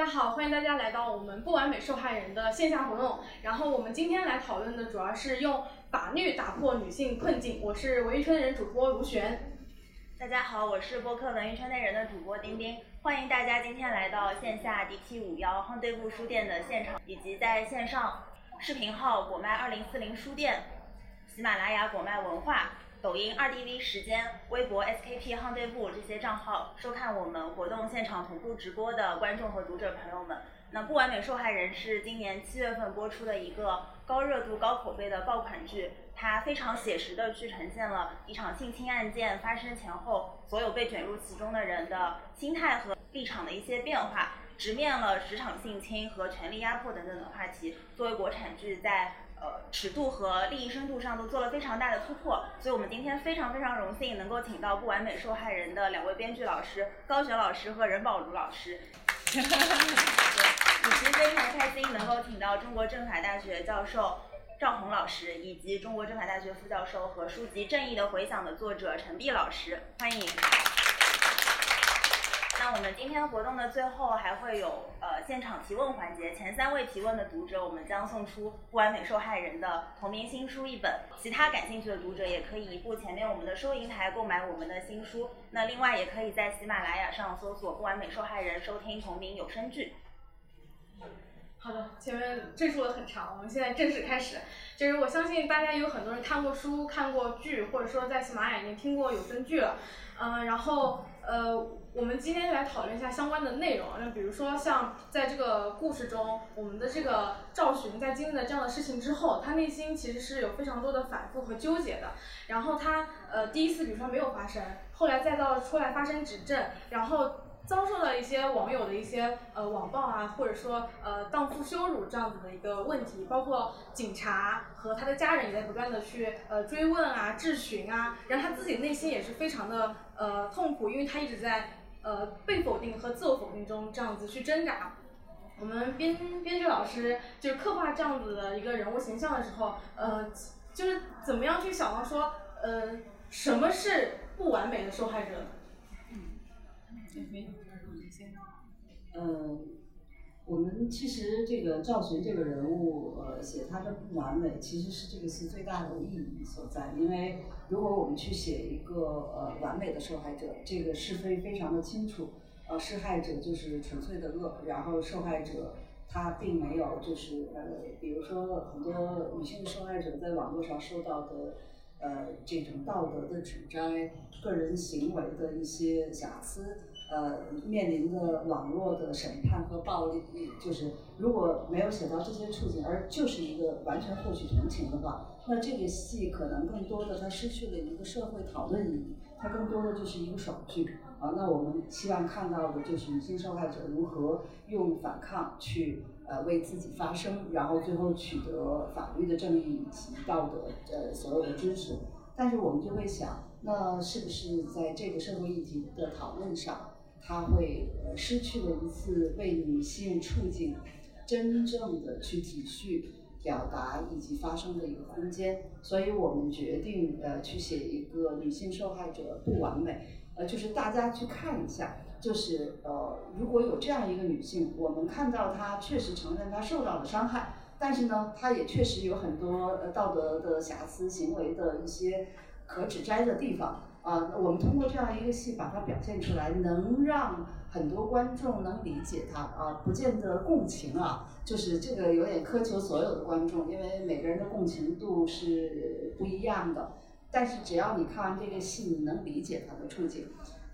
大家好，欢迎大家来到我们不完美受害人的线下活动。然后我们今天来讨论的主要是用法律打破女性困境。我是文艺圈内人主播卢璇。大家好，我是播客文艺圈内人的主播丁丁。欢迎大家今天来到线下 DT 五幺夯对布书店的现场，以及在线上视频号果麦二零四零书店、喜马拉雅果麦文化。抖音二 D V 时间、微博 SKP 夯队部这些账号收看我们活动现场同步直播的观众和读者朋友们，那不完美受害人是今年七月份播出的一个高热度、高口碑的爆款剧，它非常写实的去呈现了一场性侵案件发生前后所有被卷入其中的人的心态和立场的一些变化，直面了职场性侵和权力压迫等等的话题。作为国产剧，在呃，尺度和利益深度上都做了非常大的突破，所以我们今天非常非常荣幸能够请到不完美受害人的两位编剧老师高璇老师和任宝如老师，以及非常开心能够请到中国政法大学教授赵红老师，以及中国政法大学副教授和书籍《正义的回响》的作者陈碧老师，欢迎。那我们今天活动的最后还会有呃现场提问环节，前三位提问的读者，我们将送出不完美受害人的同名新书一本。其他感兴趣的读者也可以移步前面我们的收银台购买我们的新书。那另外也可以在喜马拉雅上搜索不完美受害人，收听同名有声剧。好的，前面赘述的很长，我们现在正式开始。就是我相信大家有很多人看过书、看过剧，或者说在喜马拉雅已经听过有声剧了。嗯，然后呃，我们今天来讨论一下相关的内容。那比如说像在这个故事中，我们的这个赵寻在经历了这样的事情之后，他内心其实是有非常多的反复和纠结的。然后他呃第一次比如说没有发生，后来再到出来发生指证，然后。遭受了一些网友的一些呃网暴啊，或者说呃荡妇羞辱这样子的一个问题，包括警察和他的家人也在不断的去呃追问啊、质询啊，然后他自己内心也是非常的呃痛苦，因为他一直在呃被否定和自我否定中这样子去挣扎。我们编编剧老师就刻画这样子的一个人物形象的时候，呃，就是怎么样去想到说，呃，什么是不完美的受害者？呃，我们其实这个赵寻这个人物，呃，写他的不完美，其实是这个戏最大的意义所在。因为如果我们去写一个呃完美的受害者，这个是非非常的清楚，呃，施害者就是纯粹的恶，然后受害者他并没有就是呃，比如说很多女性受害者在网络上受到的呃这种道德的指摘、个人行为的一些瑕疵。呃，面临的网络的审判和暴力，就是如果没有写到这些处境，而就是一个完全获取同情的话，那这个戏可能更多的它失去了一个社会讨论意义，它更多的就是一个爽剧啊。那我们希望看到的就是女性受害者如何用反抗去呃为自己发声，然后最后取得法律的正义以及道德呃所有的支持。但是我们就会想，那是不是在这个社会议题的讨论上？他会失去了一次为女性处境真正的去体恤、表达以及发声的一个空间，所以我们决定呃去写一个女性受害者不完美，呃就是大家去看一下，就是呃如果有这样一个女性，我们看到她确实承认她受到了伤害，但是呢，她也确实有很多呃道德的瑕疵、行为的一些可指摘的地方。啊，我们通过这样一个戏把它表现出来，能让很多观众能理解它啊，不见得共情啊，就是这个有点苛求所有的观众，因为每个人的共情度是不一样的。但是只要你看完这个戏，你能理解他的处境，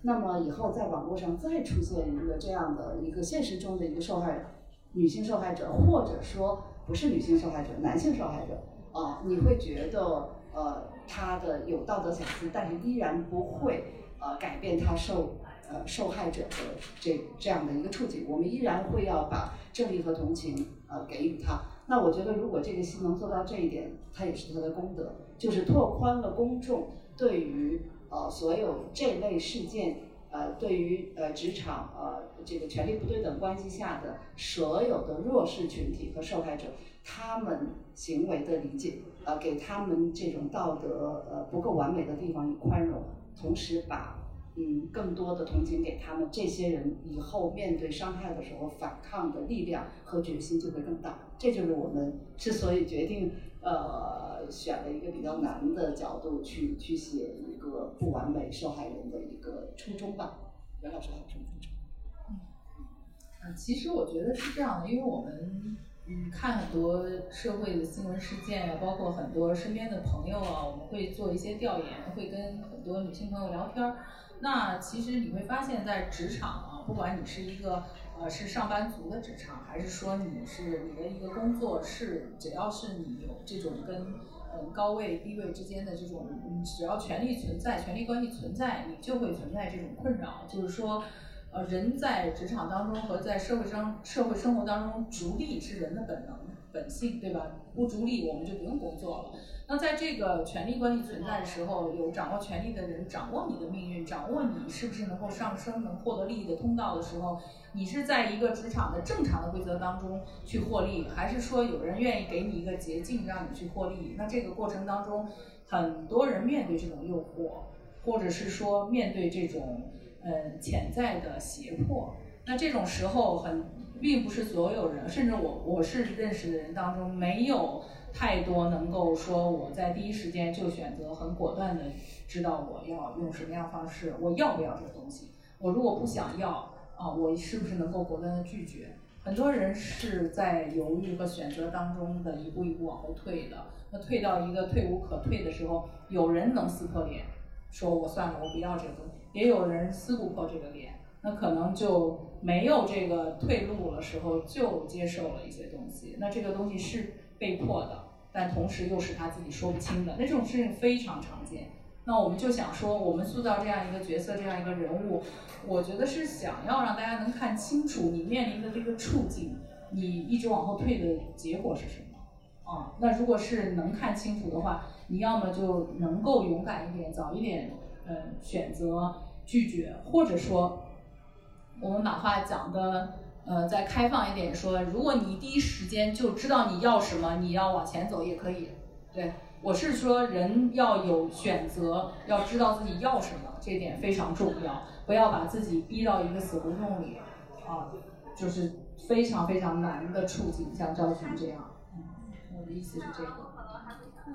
那么以后在网络上再出现一个这样的一个现实中的一个受害女性受害者，或者说不是女性受害者，男性受害者啊，你会觉得呃。他的有道德瑕疵，但是依然不会呃改变他受呃受害者的这这样的一个处境。我们依然会要把正义和同情呃给予他。那我觉得，如果这个戏能做到这一点，它也是他的功德，就是拓宽了公众对于呃所有这类事件呃对于呃职场呃这个权力不对等关系下的所有的弱势群体和受害者他们行为的理解。呃，给他们这种道德呃不够完美的地方以宽容，同时把嗯，更多的同情给他们，这些人以后面对伤害的时候反抗的力量和决心就会更大。这就是我们之所以决定，呃，选了一个比较难的角度去去写一个不完美受害人的一个初衷吧。袁老师还有什么补充？嗯，其实我觉得是这样的，因为我们嗯看很多社会的新闻事件啊，包括很多身边的朋友啊，我们会做一些调研，会跟很多女性朋友聊天儿。那其实你会发现在职场啊，不管你是一个呃是上班族的职场，还是说你是你的一个工作是，只要是你有这种跟嗯高位低位之间的这种，只要权力存在，权力关系存在，你就会存在这种困扰，就是说。呃，人在职场当中和在社会生社会生活当中逐利是人的本能本性，对吧？不逐利，我们就不用工作了。那在这个权力关系存在的时候，有掌握权力的人掌握你的命运，掌握你是不是能够上升、能获得利益的通道的时候，你是在一个职场的正常的规则当中去获利，还是说有人愿意给你一个捷径让你去获利？那这个过程当中，很多人面对这种诱惑，或者是说面对这种。呃，潜在的胁迫，那这种时候很，并不是所有人，甚至我我是认识的人当中，没有太多能够说我在第一时间就选择很果断的知道我要用什么样方式，我要不要这个东西，我如果不想要啊，我是不是能够果断的拒绝？很多人是在犹豫和选择当中的一步一步往后退的，那退到一个退无可退的时候，有人能撕破脸，说我算了，我不要这个东西。也有人撕不破这个脸，那可能就没有这个退路的时候，就接受了一些东西。那这个东西是被迫的，但同时又是他自己说不清的。那这种事情非常常见。那我们就想说，我们塑造这样一个角色，这样一个人物，我觉得是想要让大家能看清楚你面临的这个处境，你一直往后退的结果是什么。啊，那如果是能看清楚的话，你要么就能够勇敢一点，早一点，呃，选择。拒绝，或者说，我们把话讲的，呃，再开放一点说，如果你第一时间就知道你要什么，你要往前走也可以。对我是说，人要有选择，要知道自己要什么，这点非常重要，不要把自己逼到一个死胡同里，啊，就是非常非常难的处境，像赵群这样。嗯，我的意思是这个。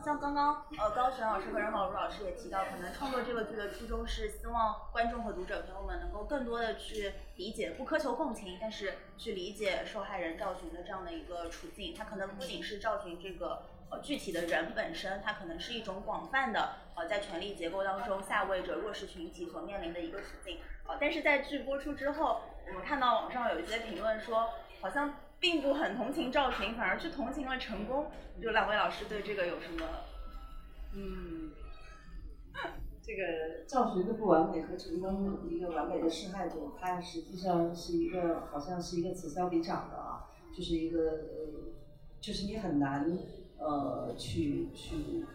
像刚刚呃高璇老师和任宝如老师也提到，可能创作这个剧的初衷是希望观众和读者朋友们能够更多的去理解，不苛求共情，但是去理解受害人赵群的这样的一个处境。他可能不仅是赵群这个呃具体的人本身，他可能是一种广泛的呃在权力结构当中下位者弱势群体所面临的一个处境。呃，但是在剧播出之后，我们看到网上有一些评论说，好像。并不很同情赵群，反而去同情了成功。就两位老师对这个有什么？嗯，这个赵群的不完美和成功一个完美的受害者，他实际上是一个好像是一个此消彼长的啊，就是一个呃，就是你很难呃去去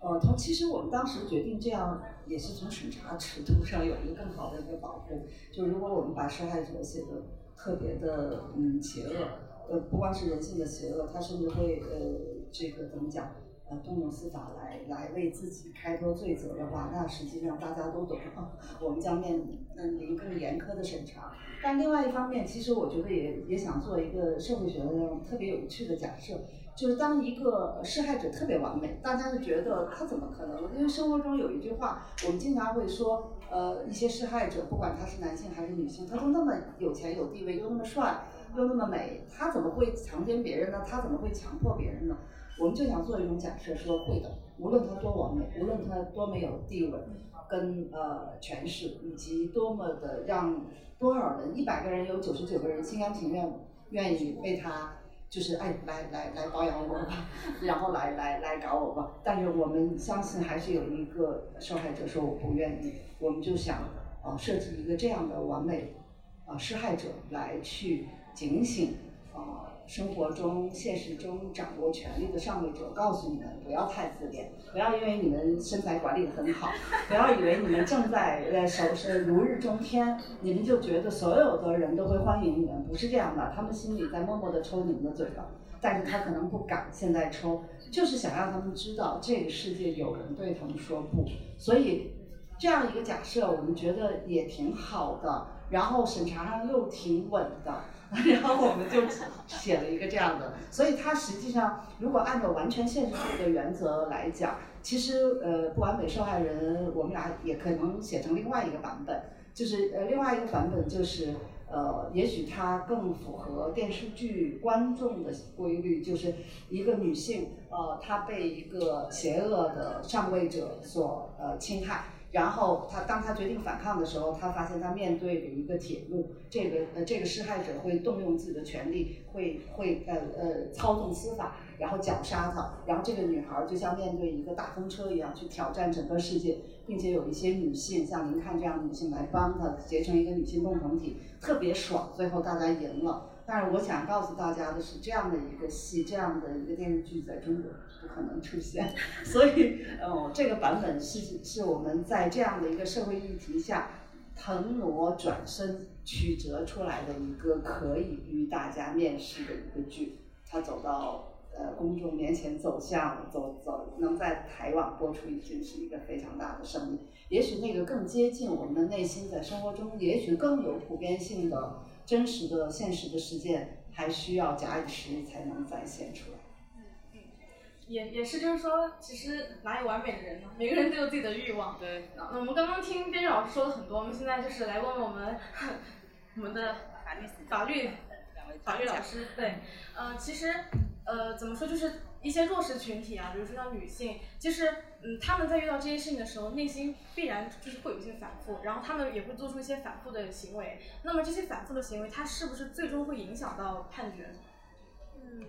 呃，从其实我们当时决定这样，也是从审查尺度上有一个更好的一个保护。就如果我们把受害者写的特别的嗯邪恶。呃，不光是人性的邪恶，他甚至会呃，这个怎么讲？呃，动用司法来来为自己开脱罪责的话，那实际上大家都懂，我们将面临更严苛的审查。但另外一方面，其实我觉得也也想做一个社会学的那种特别有趣的假设，就是当一个施害者特别完美，大家就觉得他怎么可能？因为生活中有一句话，我们经常会说，呃，一些施害者，不管他是男性还是女性，他都那么有钱有地位，又那么帅。又那么美，他怎么会强奸别人呢？他怎么会强迫别人呢？我们就想做一种假设，说会的。无论他多完美，无论他多没有地位、跟呃权势，以及多么的让多少人，一百个人有九十九个人心甘情愿愿意为他，就是哎来来来包养我吧，然后来来来搞我吧。但是我们相信还是有一个受害者说我不愿意，我们就想啊设计一个这样的完美啊施害者来去。警醒，啊，生活中、现实中掌握权力的上位者，告诉你们不要太自恋，不要因为你们身材管理的很好，不要以为你们正在呃手是如日中天，你们就觉得所有的人都会欢迎你们，不是这样的，他们心里在默默的抽你们的嘴巴，但是他可能不敢现在抽，就是想让他们知道这个世界有人对他们说不，所以。这样一个假设，我们觉得也挺好的，然后审查上又挺稳的，然后我们就写了一个这样的。所以它实际上，如果按照完全现实主义的原则来讲，其实呃，不完美受害人，我们俩也可能写成另外一个版本，就是呃，另外一个版本就是呃，也许它更符合电视剧观众的规律，就是一个女性呃，她被一个邪恶的上位者所呃侵害。然后他当他决定反抗的时候，他发现他面对的一个铁幕，这个呃这个施害者会动用自己的权利，会会呃呃操纵司法，然后绞杀他，然后这个女孩就像面对一个大风车一样去挑战整个世界，并且有一些女性像您看这样的女性来帮她结成一个女性共同体，特别爽，最后大家赢了。但是我想告诉大家的是，这样的一个戏，这样的一个电视剧在中国不可能出现。所以，呃，这个版本是是我们在这样的一个社会议题下，腾挪转身曲折出来的一个可以与大家面世的一个剧。它走到呃公众面前，走向走走，能在台网播出，已经是一个非常大的胜利。也许那个更接近我们的内心，在生活中，也许更有普遍性的。真实的现实的事件还需要假以时日才能再现出来。嗯嗯，也也是，就是说，其实哪有完美的人呢？每个人都有自己的欲望。对。那我们刚刚听编剧老师说了很多，我们现在就是来问问我们 我们的法律法律法律老师。对，呃，其实呃，怎么说，就是一些弱势群体啊，比如说像女性，其实。嗯，他们在遇到这些事情的时候，内心必然就是会有一些反复，然后他们也会做出一些反复的行为。那么这些反复的行为，它是不是最终会影响到判决？嗯，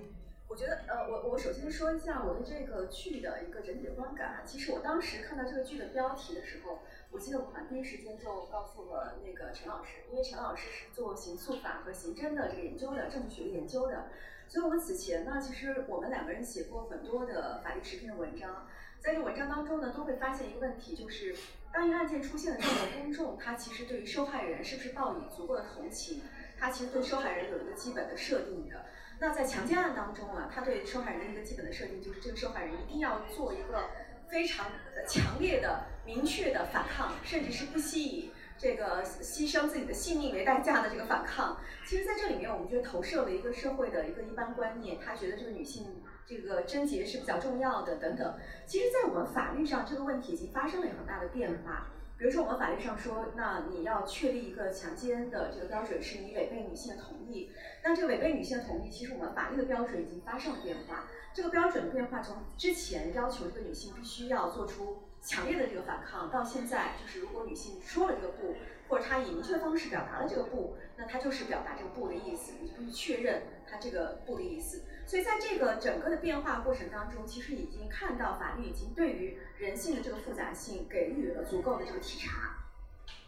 我觉得，呃，我我首先说一下我对这个剧的一个整体的观感。其实我当时看到这个剧的标题的时候，我记得我好像第一时间就告诉了那个陈老师，因为陈老师是做刑诉法和刑侦的这个研究的，政治学研究的。所以我们此前呢，其实我们两个人写过很多的法律时评的文章。在这文章当中呢，都会发现一个问题，就是当一个案件出现的时候，公众他其实对于受害人是不是抱以足够的同情，他其实对受害人有一个基本的设定的。那在强奸案当中啊，他对受害人的一个基本的设定就是这个受害人一定要做一个非常强烈的、明确的反抗，甚至是不惜以这个牺牲自己的性命为代价的这个反抗。其实，在这里面，我们觉得投射了一个社会的一个一般观念，他觉得这个女性。这个贞洁是比较重要的，等等。其实，在我们法律上，这个问题已经发生了很大的变化。比如说，我们法律上说，那你要确立一个强奸的这个标准，是你违背女性的同意。那这个违背女性的同意，其实我们法律的标准已经发生了变化。这个标准的变化，从之前要求这个女性必须要做出强烈的这个反抗，到现在就是如果女性说了这个不，或者她以明确的方式表达了这个不，那她就是表达这个不的意思，你必须确认她这个不的意思。所以在这个整个的变化过程当中，其实已经看到法律已经对于人性的这个复杂性给予了足够的这个体察。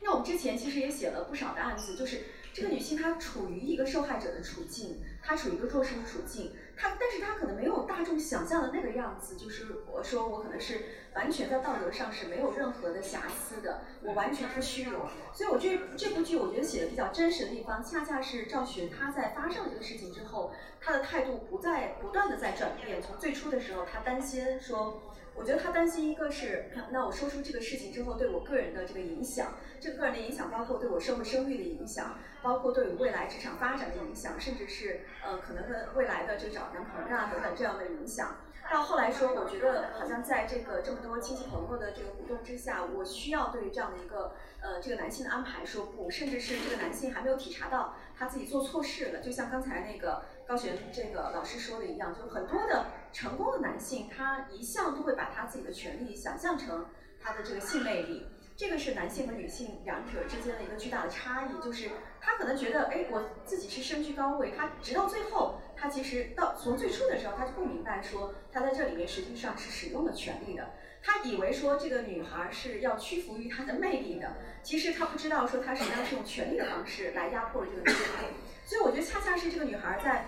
那我们之前其实也写了不少的案子，就是这个女性她处于一个受害者的处境，她处于一个弱势的处境。他，但是他可能没有大众想象的那个样子，就是我说我可能是完全在道德上是没有任何的瑕疵的，我完全不虚荣。所以我觉得这部剧我觉得写的比较真实的地方，恰恰是赵雪他在发生了这个事情之后，他的态度不再不断的在转变。从最初的时候，他担心说。我觉得他担心一个是，那我说出这个事情之后对我个人的这个影响，这个个人的影响包括对我社会声誉的影响，包括对我未来职场发展的影响，甚至是呃可能的未来的这找男朋友啊等等这样的影响。到后来说，我觉得好像在这个这么多亲戚朋友的这个鼓动之下，我需要对于这样的一个呃这个男性的安排说不，甚至是这个男性还没有体察到他自己做错事了，就像刚才那个。高璇这个老师说的一样，就是很多的成功的男性，他一向都会把他自己的权利想象成他的这个性魅力。这个是男性和女性两者之间的一个巨大的差异，就是他可能觉得，哎，我自己是身居高位，他直到最后，他其实到从最初的时候，他就不明白说，他在这里面实际上是使用了权力的。他以为说这个女孩是要屈服于他的魅力的，其实他不知道说他实际上是用权力的方式来压迫了这个女孩。所以我觉得恰恰是这个女孩在。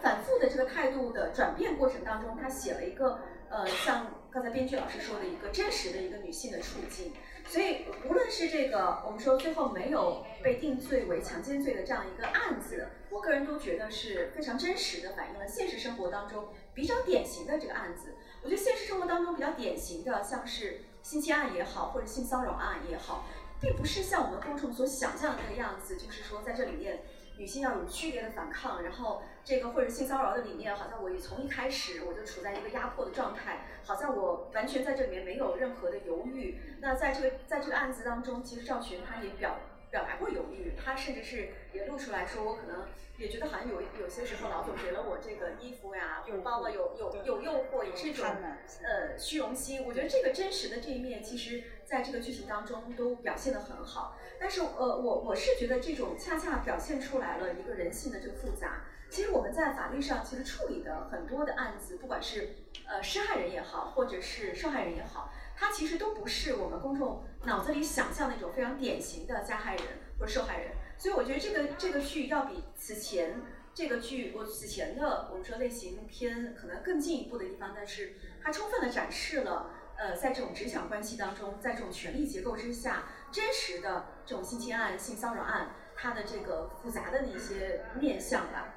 反复的这个态度的转变过程当中，他写了一个呃，像刚才编剧老师说的一个真实的一个女性的处境。所以无论是这个我们说最后没有被定罪为强奸罪的这样一个案子，我个人都觉得是非常真实的反映了现实生活当中比较典型的这个案子。我觉得现实生活当中比较典型的，像是性侵案也好，或者性骚扰案也好，并不是像我们公众所想象的那个样子，就是说在这里面女性要有剧烈的反抗，然后这个或者性骚扰的里面，好像我从一开始我就处在一个压迫的状态，好像我完全在这里面没有任何的犹豫。那在这个在这个案子当中，其实赵群他也表表达过犹豫，他甚至是也露出来说，我可能。也觉得好像有有些时候老总给了我这个衣服呀、有包啊，有有有诱惑，也是一种呃虚荣心。我觉得这个真实的这一面，其实在这个剧情当中都表现得很好。但是呃，我我是觉得这种恰恰表现出来了一个人性的这个复杂。其实我们在法律上其实处理的很多的案子，不管是呃施害人也好，或者是受害人也好，他其实都不是我们公众脑子里想象那种非常典型的加害人或者受害人。所以我觉得这个这个剧要比此前这个剧我此前的我们说类型片可能更进一步的地方，但是它充分的展示了呃在这种职场关系当中，在这种权力结构之下，真实的这种性侵案、性骚扰案它的这个复杂的那些面相吧。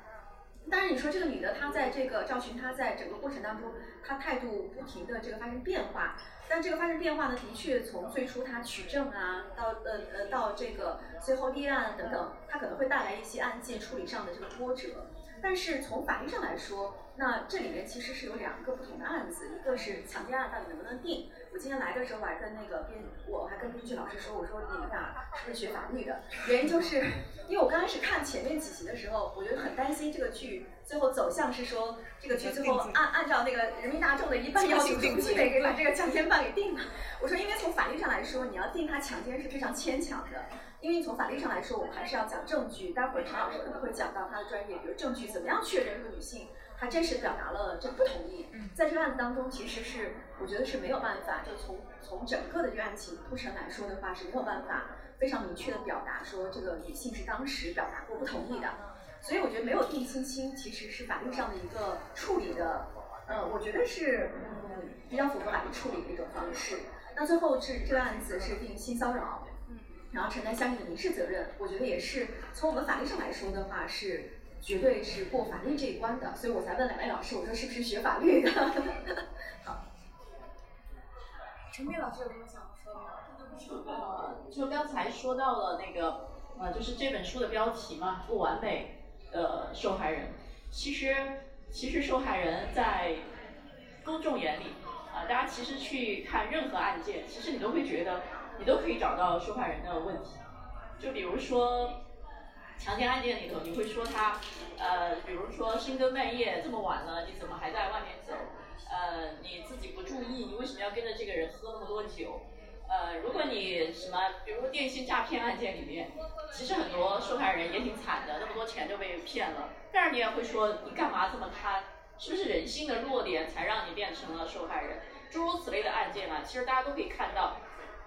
当然你说这个女的她在这个赵群她在整个过程当中，她态度不停的这个发生变化。但这个发生变化呢，的确从最初她取证啊，到呃呃到这个最后立案等等，她可能会带来一些案件处理上的这个波折。但是从法律上来说，那这里面其实是有两个不同的案子，一个是强奸案到底能不能定。我今天来的时候，我还跟那个编，我还跟编剧老师说，我说你们俩是不是学法律的？原因就是，因为我刚开始看前面几集的时候，我就很担心这个剧最后走向是说，这个剧最后按按照那个人民大众的一般要求，必须得给把这个强奸犯给定了。我说，因为从法律上来说，你要定他强奸是非常牵强的，因为从法律上来说，我们还是要讲证据。待会儿陈老师可能会讲到他的专业，比如证据怎么样确认这个女性。他真实表达了这个不同意，在这个案子当中，其实是我觉得是没有办法，就从从整个的这个案情铺陈来说的话，是没有办法非常明确的表达说这个女性是当时表达过不同意的，所以我觉得没有定亲亲其实是法律上的一个处理的，呃，我觉得是嗯比较符合法律处理的一种方式。那最后是这个案子是定性骚扰，然后承担相应的民事责任，我觉得也是从我们法律上来说的话是。绝对是过法律这一关的，所以我才问两位老师，我说是不是学法律的？好，陈斌老师有什么想说的吗？呃，就刚才说到了那个，呃，就是这本书的标题嘛，不完美的受害人。其实，其实受害人在公众眼里，啊，大家其实去看任何案件，其实你都会觉得，你都可以找到受害人的问题。就比如说。强奸案件里头，你会说他，呃，比如说深更半夜这么晚了，你怎么还在外面走？呃，你自己不注意，你为什么要跟着这个人喝那么多酒？呃，如果你什么，比如说电信诈骗案件里面，其实很多受害人也挺惨的，那么多钱就被骗了。但是你也会说，你干嘛这么贪？是不是人性的弱点才让你变成了受害人？诸如此类的案件啊，其实大家都可以看到。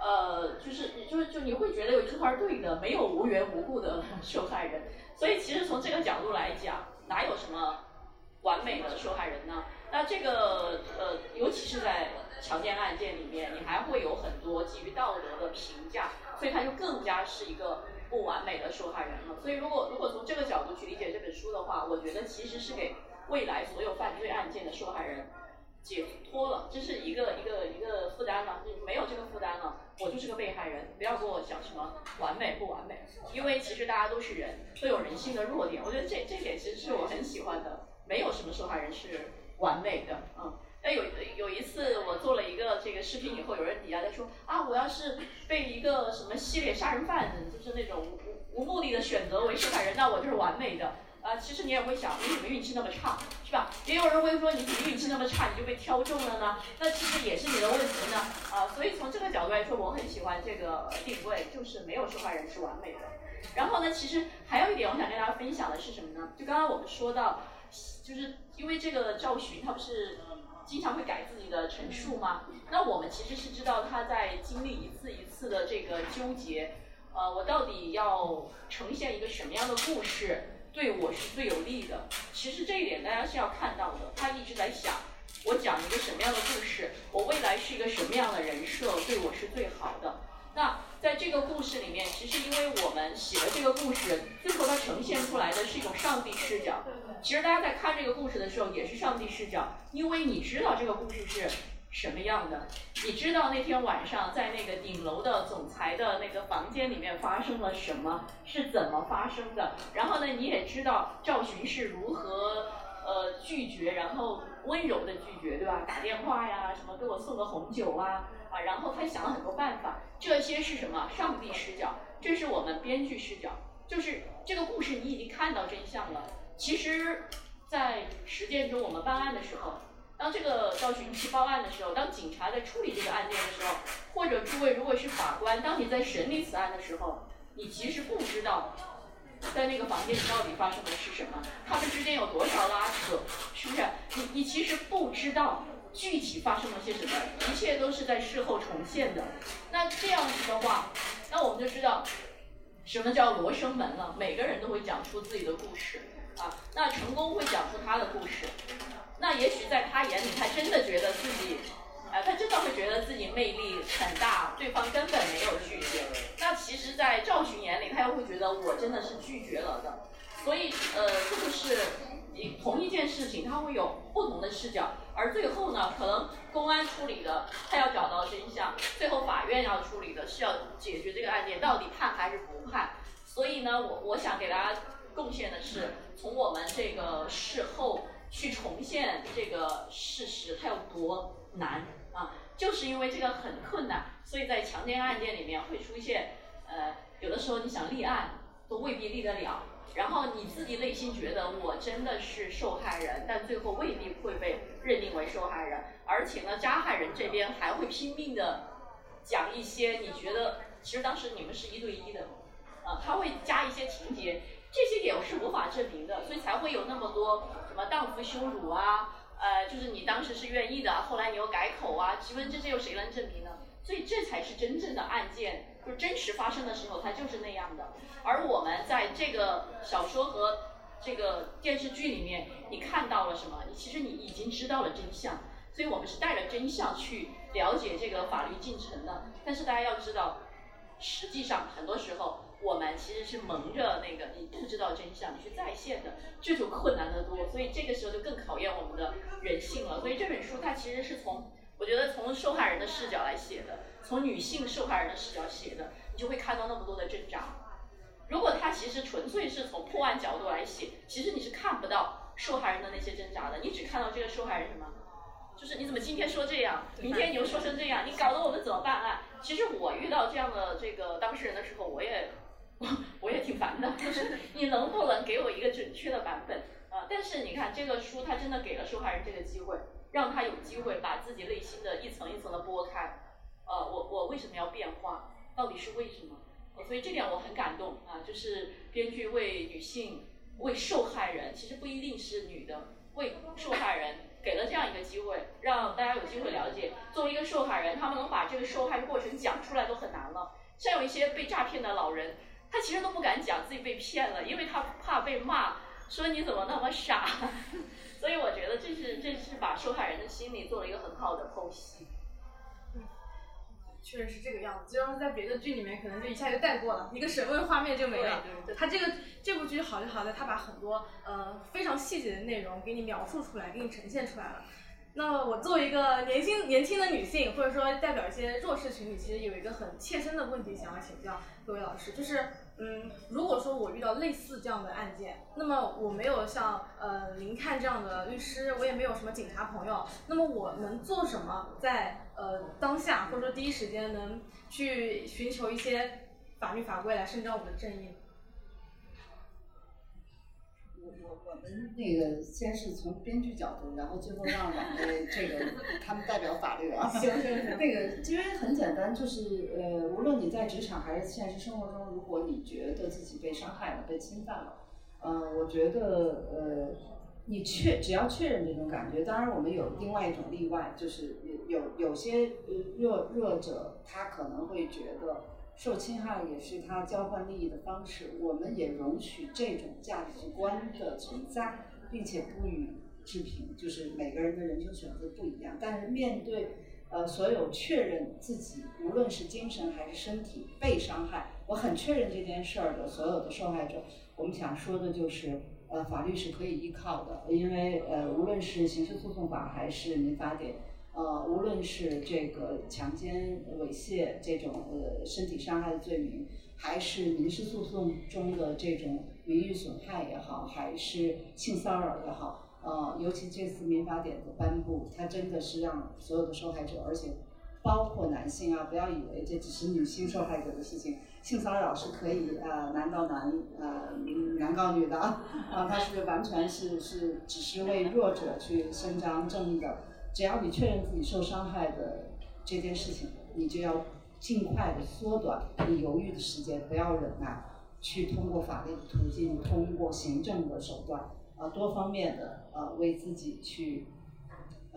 呃，就是就是就你会觉得有一句话是对的，没有无缘无故的 受害人。所以其实从这个角度来讲，哪有什么完美的受害人呢？那这个呃，尤其是在强奸案件里面，你还会有很多基于道德的评价，所以他就更加是一个不完美的受害人了。所以如果如果从这个角度去理解这本书的话，我觉得其实是给未来所有犯罪案件的受害人。解脱了，这是一个一个一个负担了，就没有这个负担了，我就是个被害人，不要跟我讲什么完美不完美，因为其实大家都是人，都有人性的弱点，我觉得这这点其实是我很喜欢的，没有什么受害人是完美的，嗯，哎有有一次我做了一个这个视频以后，有人底下在说啊，我要是被一个什么系列杀人犯，就是那种无无目的的选择为受害人，那我就是完美的。啊，其实你也会想，你怎么运气那么差，是吧？也有人会说，你怎么运气那么差，你就被挑中了呢？那其实也是你的问题呢。啊，所以从这个角度来说，我很喜欢这个定位，就是没有受害人是完美的。然后呢，其实还有一点，我想跟大家分享的是什么呢？就刚刚我们说到，就是因为这个赵寻他不是经常会改自己的陈述吗？那我们其实是知道他在经历一次一次的这个纠结，呃，我到底要呈现一个什么样的故事？对我是最有利的。其实这一点大家是要看到的。他一直在想，我讲一个什么样的故事，我未来是一个什么样的人设，对我是最好的。那在这个故事里面，其实因为我们写的这个故事，最后它呈现出来的是一种上帝视角。其实大家在看这个故事的时候，也是上帝视角，因为你知道这个故事是什么样的？你知道那天晚上在那个顶楼的总裁的那个房间里面发生了什么？是怎么发生的？然后呢，你也知道赵寻是如何呃拒绝，然后温柔的拒绝，对吧？打电话呀，什么给我送个红酒啊啊，然后他想了很多办法。这些是什么？上帝视角，这是我们编剧视角，就是这个故事你已经看到真相了。其实，在实践中我们办案的时候。当这个赵寻去报案的时候，当警察在处理这个案件的时候，或者诸位如果是法官，当你在审理此案的时候，你其实不知道，在那个房间里到底发生的是什么，他们之间有多少拉扯，是不是？你你其实不知道具体发生了些什么，一切都是在事后重现的。那这样子的话，那我们就知道什么叫罗生门了。每个人都会讲出自己的故事啊，那成功会讲出他的故事。那也许在他眼里，他真的觉得自己，啊，他真的会觉得自己魅力很大，对方根本没有拒绝。那其实，在赵寻眼里，他又会觉得我真的是拒绝了的。所以，呃，这就是一同一件事情，他会有不同的视角。而最后呢，可能公安处理的，他要找到真相；最后法院要处理的是要解决这个案件到底判还是不判。所以呢，我我想给大家贡献的是，从我们这个事后。去重现这个事实，它有多难啊？就是因为这个很困难，所以在强奸案件里面会出现，呃，有的时候你想立案都未必立得了，然后你自己内心觉得我真的是受害人，但最后未必会被认定为受害人，而且呢，加害人这边还会拼命的讲一些你觉得其实当时你们是一对一的，啊，他会加一些情节，这些也是无法证明的，所以才会有那么多。什么荡妇羞辱啊？呃，就是你当时是愿意的，后来你又改口啊？请问这些有谁能证明呢？所以这才是真正的案件，就是真实发生的时候，它就是那样的。而我们在这个小说和这个电视剧里面，你看到了什么？你其实你已经知道了真相，所以我们是带着真相去了解这个法律进程的。但是大家要知道，实际上很多时候。我们其实是蒙着那个你不知道真相，你去在线的，这就困难得多。所以这个时候就更考验我们的人性了。所以这本书它其实是从，我觉得从受害人的视角来写的，从女性受害人的视角写的，你就会看到那么多的挣扎。如果它其实纯粹是从破案角度来写，其实你是看不到受害人的那些挣扎的，你只看到这个受害人什么，就是你怎么今天说这样，明天你又说成这样，你搞得我们怎么办案？其实我遇到这样的这个当事人的时候，我也。我 我也挺烦的，就是你能不能给我一个准确的版本啊？但是你看这个书，它真的给了受害人这个机会，让他有机会把自己内心的一层一层的剥开。呃，我我为什么要变化？到底是为什么？所以这点我很感动啊！就是编剧为女性、为受害人，其实不一定是女的，为受害人给了这样一个机会，让大家有机会了解。作为一个受害人，他们能把这个受害的过程讲出来都很难了。像有一些被诈骗的老人。他其实都不敢讲自己被骗了，因为他怕被骂，说你怎么那么傻。所以我觉得这是这是把受害人的心理做了一个很好的剖析。嗯，确实是这个样子。就要是在别的剧里面，可能就一下就带过了，一个审问画面就没了。他这个这部剧好就好在，他把很多呃非常细节的内容给你描述出来，给你呈现出来了。那我作为一个年轻年轻的女性，或者说代表一些弱势群体，其实有一个很切身的问题想要请教各位老师，就是。嗯，如果说我遇到类似这样的案件，那么我没有像呃您看这样的律师，我也没有什么警察朋友，那么我能做什么，在呃当下或者说第一时间能去寻求一些法律法规来伸张我的正义呢？我我们那个先是从编剧角度，然后最后让两位 这个他们代表法律啊。行行行。那个因为很简单，就是呃，无论你在职场还是现实生活中，如果你觉得自己被伤害了、被侵犯了，呃，我觉得呃，你确只要确认这种感觉，当然我们有另外一种例外，就是有有有些弱弱者，他可能会觉得。受侵害也是他交换利益的方式，我们也容许这种价值观的存在，并且不予置评。就是每个人的人生选择不一样，但是面对呃所有确认自己无论是精神还是身体被伤害，我很确认这件事儿的所有的受害者，我们想说的就是呃法律是可以依靠的，因为呃无论是刑事诉讼法还是民法典。呃，无论是这个强奸、猥亵这种呃身体伤害的罪名，还是民事诉讼中的这种名誉损害也好，还是性骚扰也好，呃，尤其这次民法典的颁布，它真的是让所有的受害者，而且包括男性啊，不要以为这只是女性受害者的事情，性骚扰是可以呃男告男呃男告女的啊，它是完全是是只是为弱者去伸张正义的。只要你确认自己受伤害的这件事情，你就要尽快的缩短你犹豫的时间，不要忍耐，去通过法律的途径，通过行政的手段，呃，多方面的呃为自己去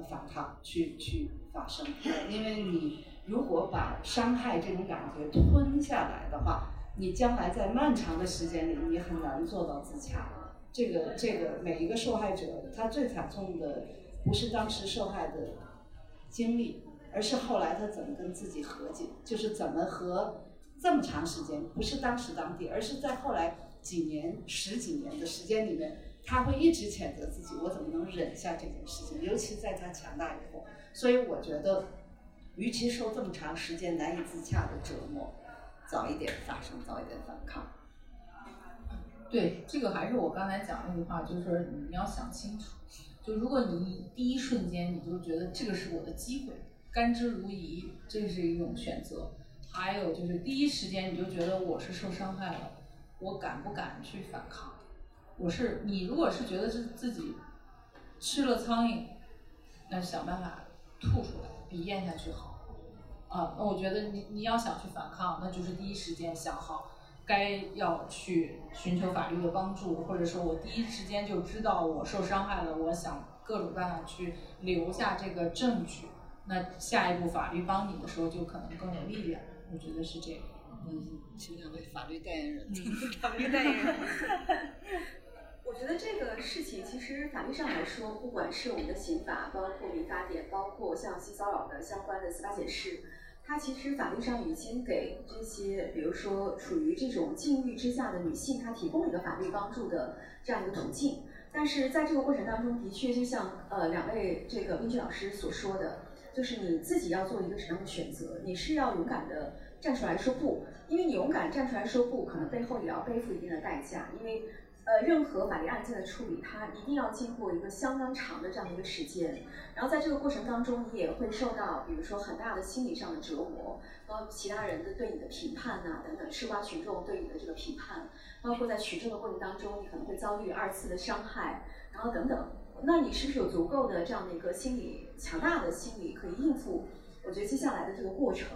反抗，去去发声。因为你如果把伤害这种感觉吞下来的话，你将来在漫长的时间里，你很难做到自洽。这个这个每一个受害者，他最惨痛的。不是当时受害的经历，而是后来他怎么跟自己和解，就是怎么和这么长时间，不是当时当地，而是在后来几年、十几年的时间里面，他会一直谴责自己，我怎么能忍下这件事情？尤其在他强大以后，所以我觉得，与其受这么长时间难以自洽的折磨，早一点发生，早一点反抗。对，这个还是我刚才讲那句话，就是你要想清楚。就如果你第一瞬间你就觉得这个是我的机会，甘之如饴，这是一种选择。还有就是第一时间你就觉得我是受伤害了，我敢不敢去反抗？我是你如果是觉得是自己吃了苍蝇，那想办法吐出来，比咽下去好。啊，那我觉得你你要想去反抗，那就是第一时间想好。该要去寻求法律的帮助，或者说我第一时间就知道我受伤害了，我想各种办法去留下这个证据。那下一步法律帮你的时候就可能更有力量。我觉得是这样。嗯，请两位法律代言人。法律代言人。我觉得这个事情其实法律上来说，不管是我们的刑法，包括民法典，包括像性骚扰的相关的司法解释。它其实法律上已经给这些，比如说处于这种境遇之下的女性，她提供了一个法律帮助的这样一个途径。但是在这个过程当中，的确就像呃两位这个编剧老师所说的，就是你自己要做一个什么样的选择，你是要勇敢的站出来说不，因为你勇敢站出来说不，可能背后也要背负一定的代价，因为。呃，任何法律案件的处理，它一定要经过一个相当长的这样的一个时间，然后在这个过程当中，你也会受到，比如说很大的心理上的折磨，包括其他人的对你的评判呐，等等，吃瓜群众对你的这个评判，包括在取证的过程当中，你可能会遭遇二次的伤害，然后等等，那你是不是有足够的这样的一个心理强大的心理可以应付？我觉得接下来的这个过程。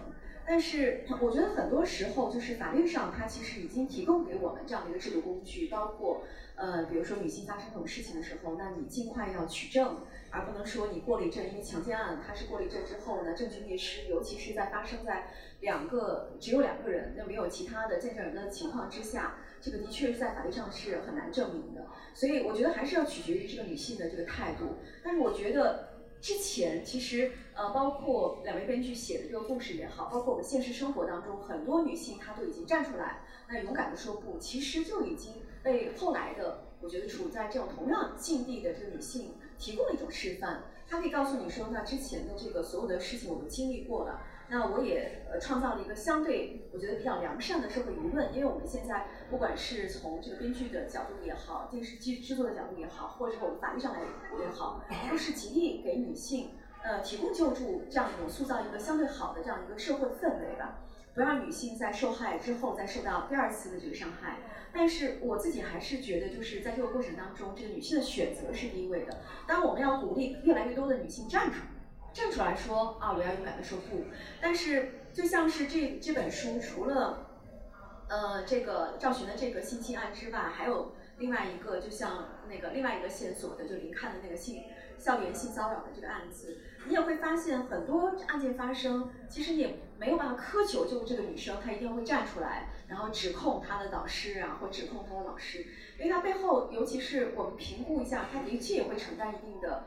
但是我觉得很多时候，就是法律上它其实已经提供给我们这样的一个制度工具，包括呃，比如说女性发生这种事情的时候，那你尽快要取证，而不能说你过了一阵，因为强奸案它是过了一阵之后呢，证据灭失，尤其是在发生在两个只有两个人，那没有其他的见证人的情况之下，这个的确是在法律上是很难证明的。所以我觉得还是要取决于这个女性的这个态度。但是我觉得。之前其实呃，包括两位编剧写的这个故事也好，包括我们现实生活当中很多女性，她都已经站出来，那勇敢的说不，其实就已经为后来的我觉得处在这种同样境地的这个女性提供了一种示范。她可以告诉你说，那之前的这个所有的事情我们经历过了。那我也呃创造了一个相对我觉得比较良善的社会舆论，因为我们现在不管是从这个编剧的角度也好，电视剧制作的角度也好，或者是我们法律上来也好，都是极力给女性呃提供救助，这样一种塑造一个相对好的这样一个社会氛围吧，不让女性在受害之后再受到第二次的这个伤害。但是我自己还是觉得，就是在这个过程当中，这个女性的选择是第一位的。当，我们要鼓励越来越多的女性站出来。站出来说啊，我要勇敢的说不。但是就像是这这本书，除了呃这个赵寻的这个性侵案之外，还有另外一个，就像那个另外一个线索的，就林看的那个性校园性骚扰的这个案子，你也会发现很多案件发生，其实也没有办法苛求，就这个女生她一定会站出来，然后指控她的导师啊，或指控她的老师，因为她背后，尤其是我们评估一下，她的确也会承担一定的，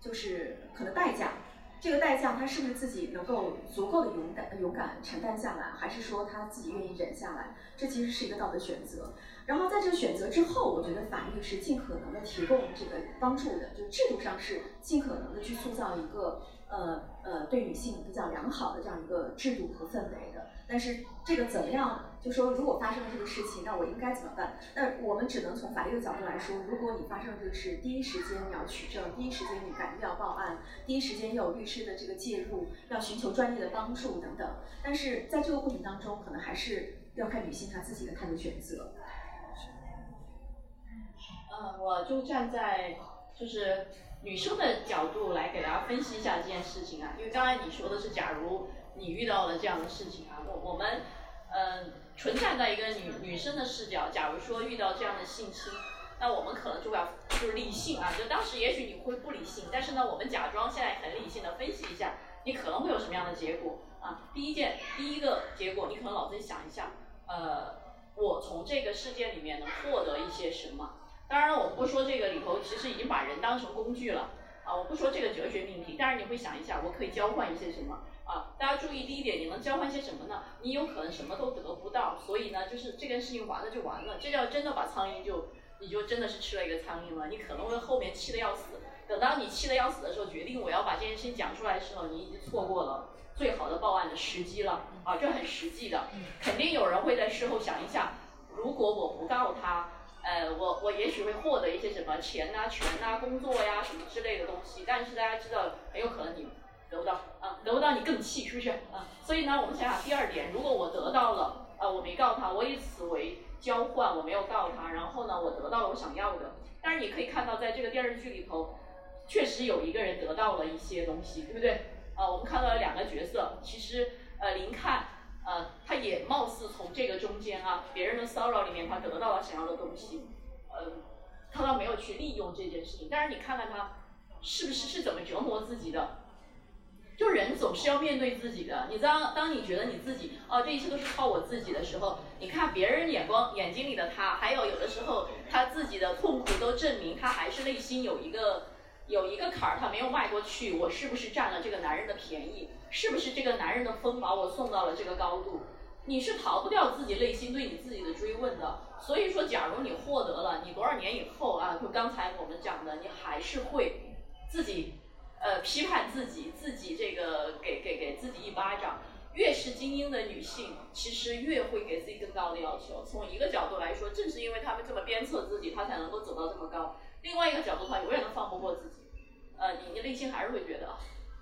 就是可能代价。这个代价，他是不是自己能够足够的勇敢、勇敢承担下来，还是说他自己愿意忍下来？这其实是一个道德选择。然后在这个选择之后，我觉得法律是尽可能的提供这个帮助的，就制度上是尽可能的去塑造一个呃呃对女性比较良好的这样一个制度和氛围的。但是这个怎么样？就说如果发生了这个事情，那我应该怎么办？那我们只能从法律的角度来说，如果你发生了这个事，第一时间你要取证，第一时间你赶要报案，第一时间要有律师的这个介入，要寻求专业的帮助等等。但是在这个过程当中，可能还是要看女性她自己的态度选择。嗯，我就站在就是女生的角度来给大家分析一下这件事情啊，因为刚才你说的是，假如你遇到了这样的事情啊，我我们嗯，纯站在一个女女生的视角，假如说遇到这样的性侵，那我们可能就要就是理性啊，就当时也许你会不理性，但是呢，我们假装现在很理性的分析一下，你可能会有什么样的结果啊？第一件第一个结果，你可能脑子里想一下，呃，我从这个事件里面能获得一些什么？当然了，我不说这个里头其实已经把人当成工具了啊！我不说这个哲学命题，但是你会想一下，我可以交换一些什么啊？大家注意第一点，你能交换些什么呢？你有可能什么都得不到，所以呢，就是这件事情完了就完了。这叫真的把苍蝇就，你就真的是吃了一个苍蝇了。你可能会后面气得要死，等到你气得要死的时候，决定我要把这件事情讲出来的时候，你已经错过了最好的报案的时机了啊！这很实际的，肯定有人会在事后想一下，如果我不告他。呃，我我也许会获得一些什么钱呐、权呐、工作呀什么之类的东西，但是大家知道，很有可能你得不到，啊，得不到你更气，是不是？啊，所以呢，我们想想第二点，如果我得到了，呃，我没告他，我以此为交换，我没有告他，然后呢，我得到了我想要的。但是你可以看到，在这个电视剧里头，确实有一个人得到了一些东西，对不对？啊，我们看到了两个角色，其实，呃，林看。呃，他也貌似从这个中间啊，别人的骚扰里面，他得到了想要的东西，呃，他倒没有去利用这件事情。但是你看看他，是不是是怎么折磨自己的？就人总是要面对自己的。你当当你觉得你自己哦，这一切都是靠我自己的时候，你看别人眼光眼睛里的他，还有有的时候他自己的痛苦都证明他还是内心有一个。有一个坎儿他没有迈过去，我是不是占了这个男人的便宜？是不是这个男人的风把我送到了这个高度？你是逃不掉自己内心对你自己的追问的。所以说，假如你获得了，你多少年以后啊，就刚才我们讲的，你还是会自己呃批判自己，自己这个给给给自己一巴掌。越是精英的女性，其实越会给自己更高的要求。从一个角度来说，正是因为她们这么鞭策自己，她才能够走到这么高。另外一个角度，她永远都放不过自己。呃，你你内心还是会觉得，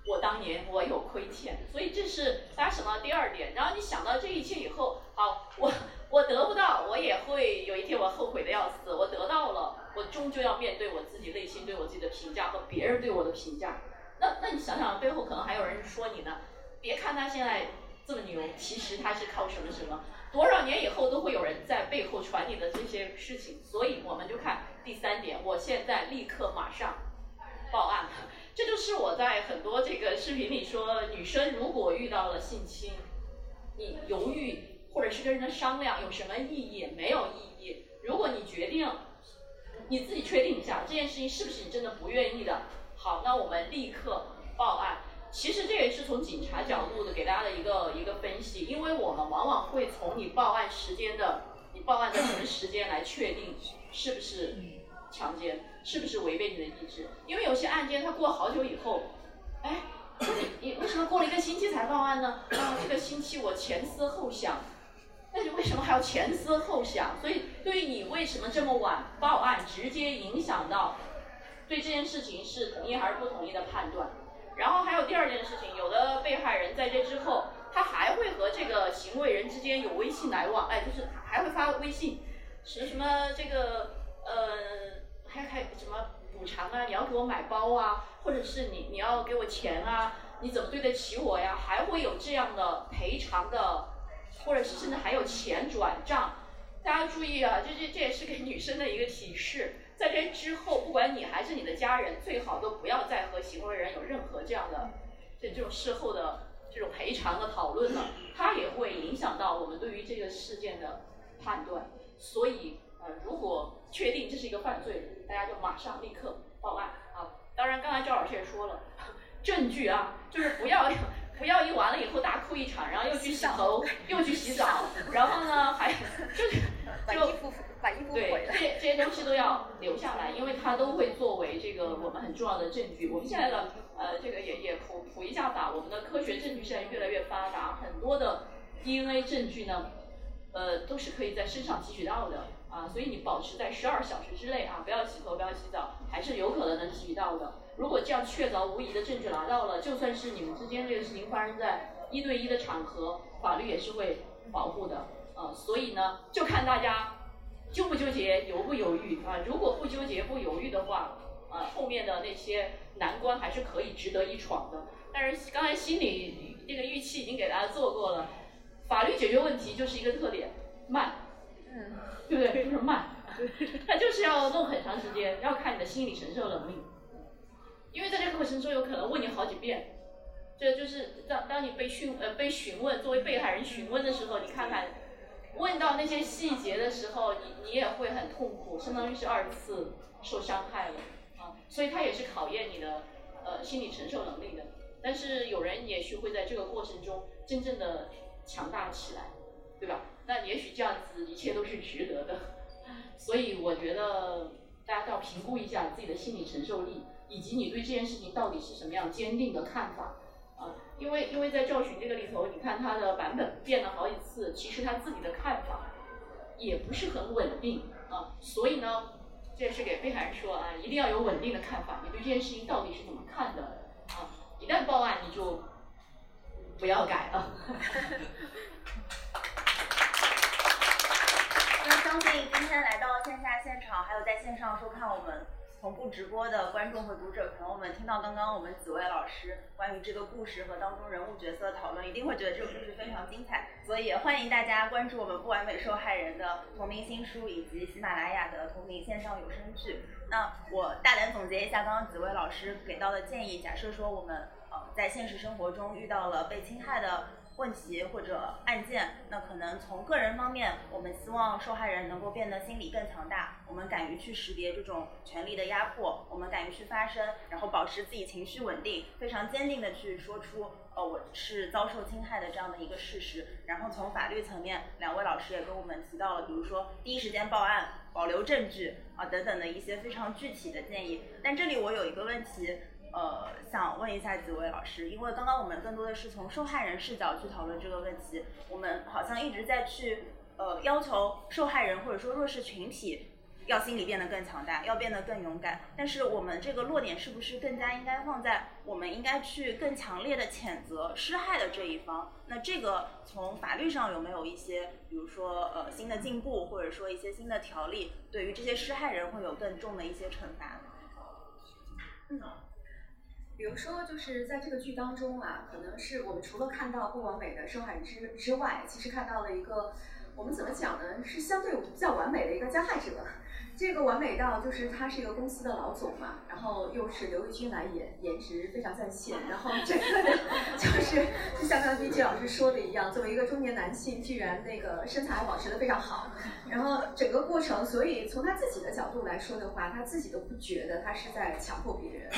我当年我有亏欠，所以这是大家想到第二点。然后你想到这一切以后，好，我我得不到，我也会有一天我后悔的要死。我得到了，我终究要面对我自己内心对我自己的评价和别人对我的评价。那那你想想，背后可能还有人说你呢。别看他现在这么牛，其实他是靠什么什么？多少年以后都会有人在背后传你的这些事情。所以我们就看第三点，我现在立刻马上。报案，这就是我在很多这个视频里说，女生如果遇到了性侵，你犹豫或者是跟人家商量有什么意义？没有意义。如果你决定，你自己确定一下这件事情是不是你真的不愿意的，好，那我们立刻报案。其实这也是从警察角度的给大家的一个一个分析，因为我们往往会从你报案时间的，你报案的什么时间来确定是不是强奸。是不是违背你的意志？因为有些案件它过好久以后，哎，你你为什么过了一个星期才报案呢？啊，这个星期我前思后想，那你为什么还要前思后想？所以对于你为什么这么晚报案，直接影响到对这件事情是同意还是不同意的判断。然后还有第二件事情，有的被害人在这之后，他还会和这个行为人之间有微信来往，哎，就是还会发微信，什么什么这个呃。还还什么补偿啊？你要给我买包啊，或者是你你要给我钱啊？你怎么对得起我呀？还会有这样的赔偿的，或者是甚至还有钱转账。大家注意啊，这这这也是给女生的一个提示。在这之后，不管你还是你的家人，最好都不要再和行为人有任何这样的这这种事后的这种赔偿的讨论了。它也会影响到我们对于这个事件的判断。所以。呃，如果确定这是一个犯罪，大家就马上立刻报案啊！当然，刚才赵老师也说了，证据啊，就是不要不要一完了以后大哭一场，然后又去洗头，又去洗澡，然后呢还 就是 就把衣服对毁了这。这些东西都要留下来，因为它都会作为这个我们很重要的证据。我们现在的呃这个也也普普一下吧，我们的科学证据现在越来越发达，很多的 DNA 证据呢，呃都是可以在身上提取到的啊，所以你保持在十二小时之内啊，不要洗头，不要洗澡，还是有可能能提取到的。如果这样确凿无疑的证据拿到了，就算是你们之间这个事情发生在一对一的场合，法律也是会保护的。呃，所以呢，就看大家纠不纠结，犹不犹豫啊。如果不纠结、不犹豫的话，啊，后面的那些难关还是可以值得一闯的。但是刚才心理这个预期已经给大家做过了，法律解决问题就是一个特点，慢，嗯，对不对？就是慢，它就是要弄很长时间，要看你的心理承受能力。因为在这个过程中有可能问你好几遍，这就是当当你被询呃被询问，作为被害人询问的时候，你看看问到那些细节的时候，你你也会很痛苦，相当于是二次受伤害了啊，所以它也是考验你的呃心理承受能力的。但是有人也许会在这个过程中真正的强大起来，对吧？那也许这样子一切都是值得的。所以我觉得大家都要评估一下自己的心理承受力，以及你对这件事情到底是什么样坚定的看法啊。因为因为在赵寻这个里头，你看他的版本变了好几次，其实他自己的看法也不是很稳定啊。所以呢，这也是给被害人说啊，一定要有稳定的看法，你对这件事情到底是怎么看的啊？一旦报案，你就不要改了。那相信今天来到线下现场，还有在线上收看我们同步直播的观众和读者，朋友们听到刚刚我们紫薇老师关于这个故事和当中人物角色的讨论，一定会觉得这个故事非常精彩。所以欢迎大家关注我们不完美受害人的同名新书以及喜马拉雅的同名线上有声剧。那我大胆总结一下刚刚紫薇老师给到的建议，假设说我们呃在现实生活中遇到了被侵害的问题或者案件，那可能从个人方面，我们希望受害人能够变得心理更强大，我们敢于去识别这种权力的压迫，我们敢于去发声，然后保持自己情绪稳定，非常坚定的去说出，呃，我是遭受侵害的这样的一个事实。然后从法律层面，两位老师也跟我们提到了，比如说第一时间报案、保留证据啊等等的一些非常具体的建议。但这里我有一个问题。呃，想问一下几位老师，因为刚刚我们更多的是从受害人视角去讨论这个问题，我们好像一直在去呃要求受害人或者说弱势群体要心理变得更强大，要变得更勇敢。但是我们这个落点是不是更加应该放在我们应该去更强烈的谴责施害的这一方？那这个从法律上有没有一些，比如说呃新的进步，或者说一些新的条例，对于这些施害人会有更重的一些惩罚？嗯，比如说，就是在这个剧当中啊，可能是我们除了看到不完美的受害人之之外，其实看到了一个，我们怎么讲呢？是相对比较完美的一个加害者。这个完美到就是他是一个公司的老总嘛，然后又是刘奕君来演，颜值非常在线，然后整个的，就是就像刚才 B G 老师说的一样，作为一个中年男性，居然那个身材还保持的非常好，然后整个过程，所以从他自己的角度来说的话，他自己都不觉得他是在强迫别人。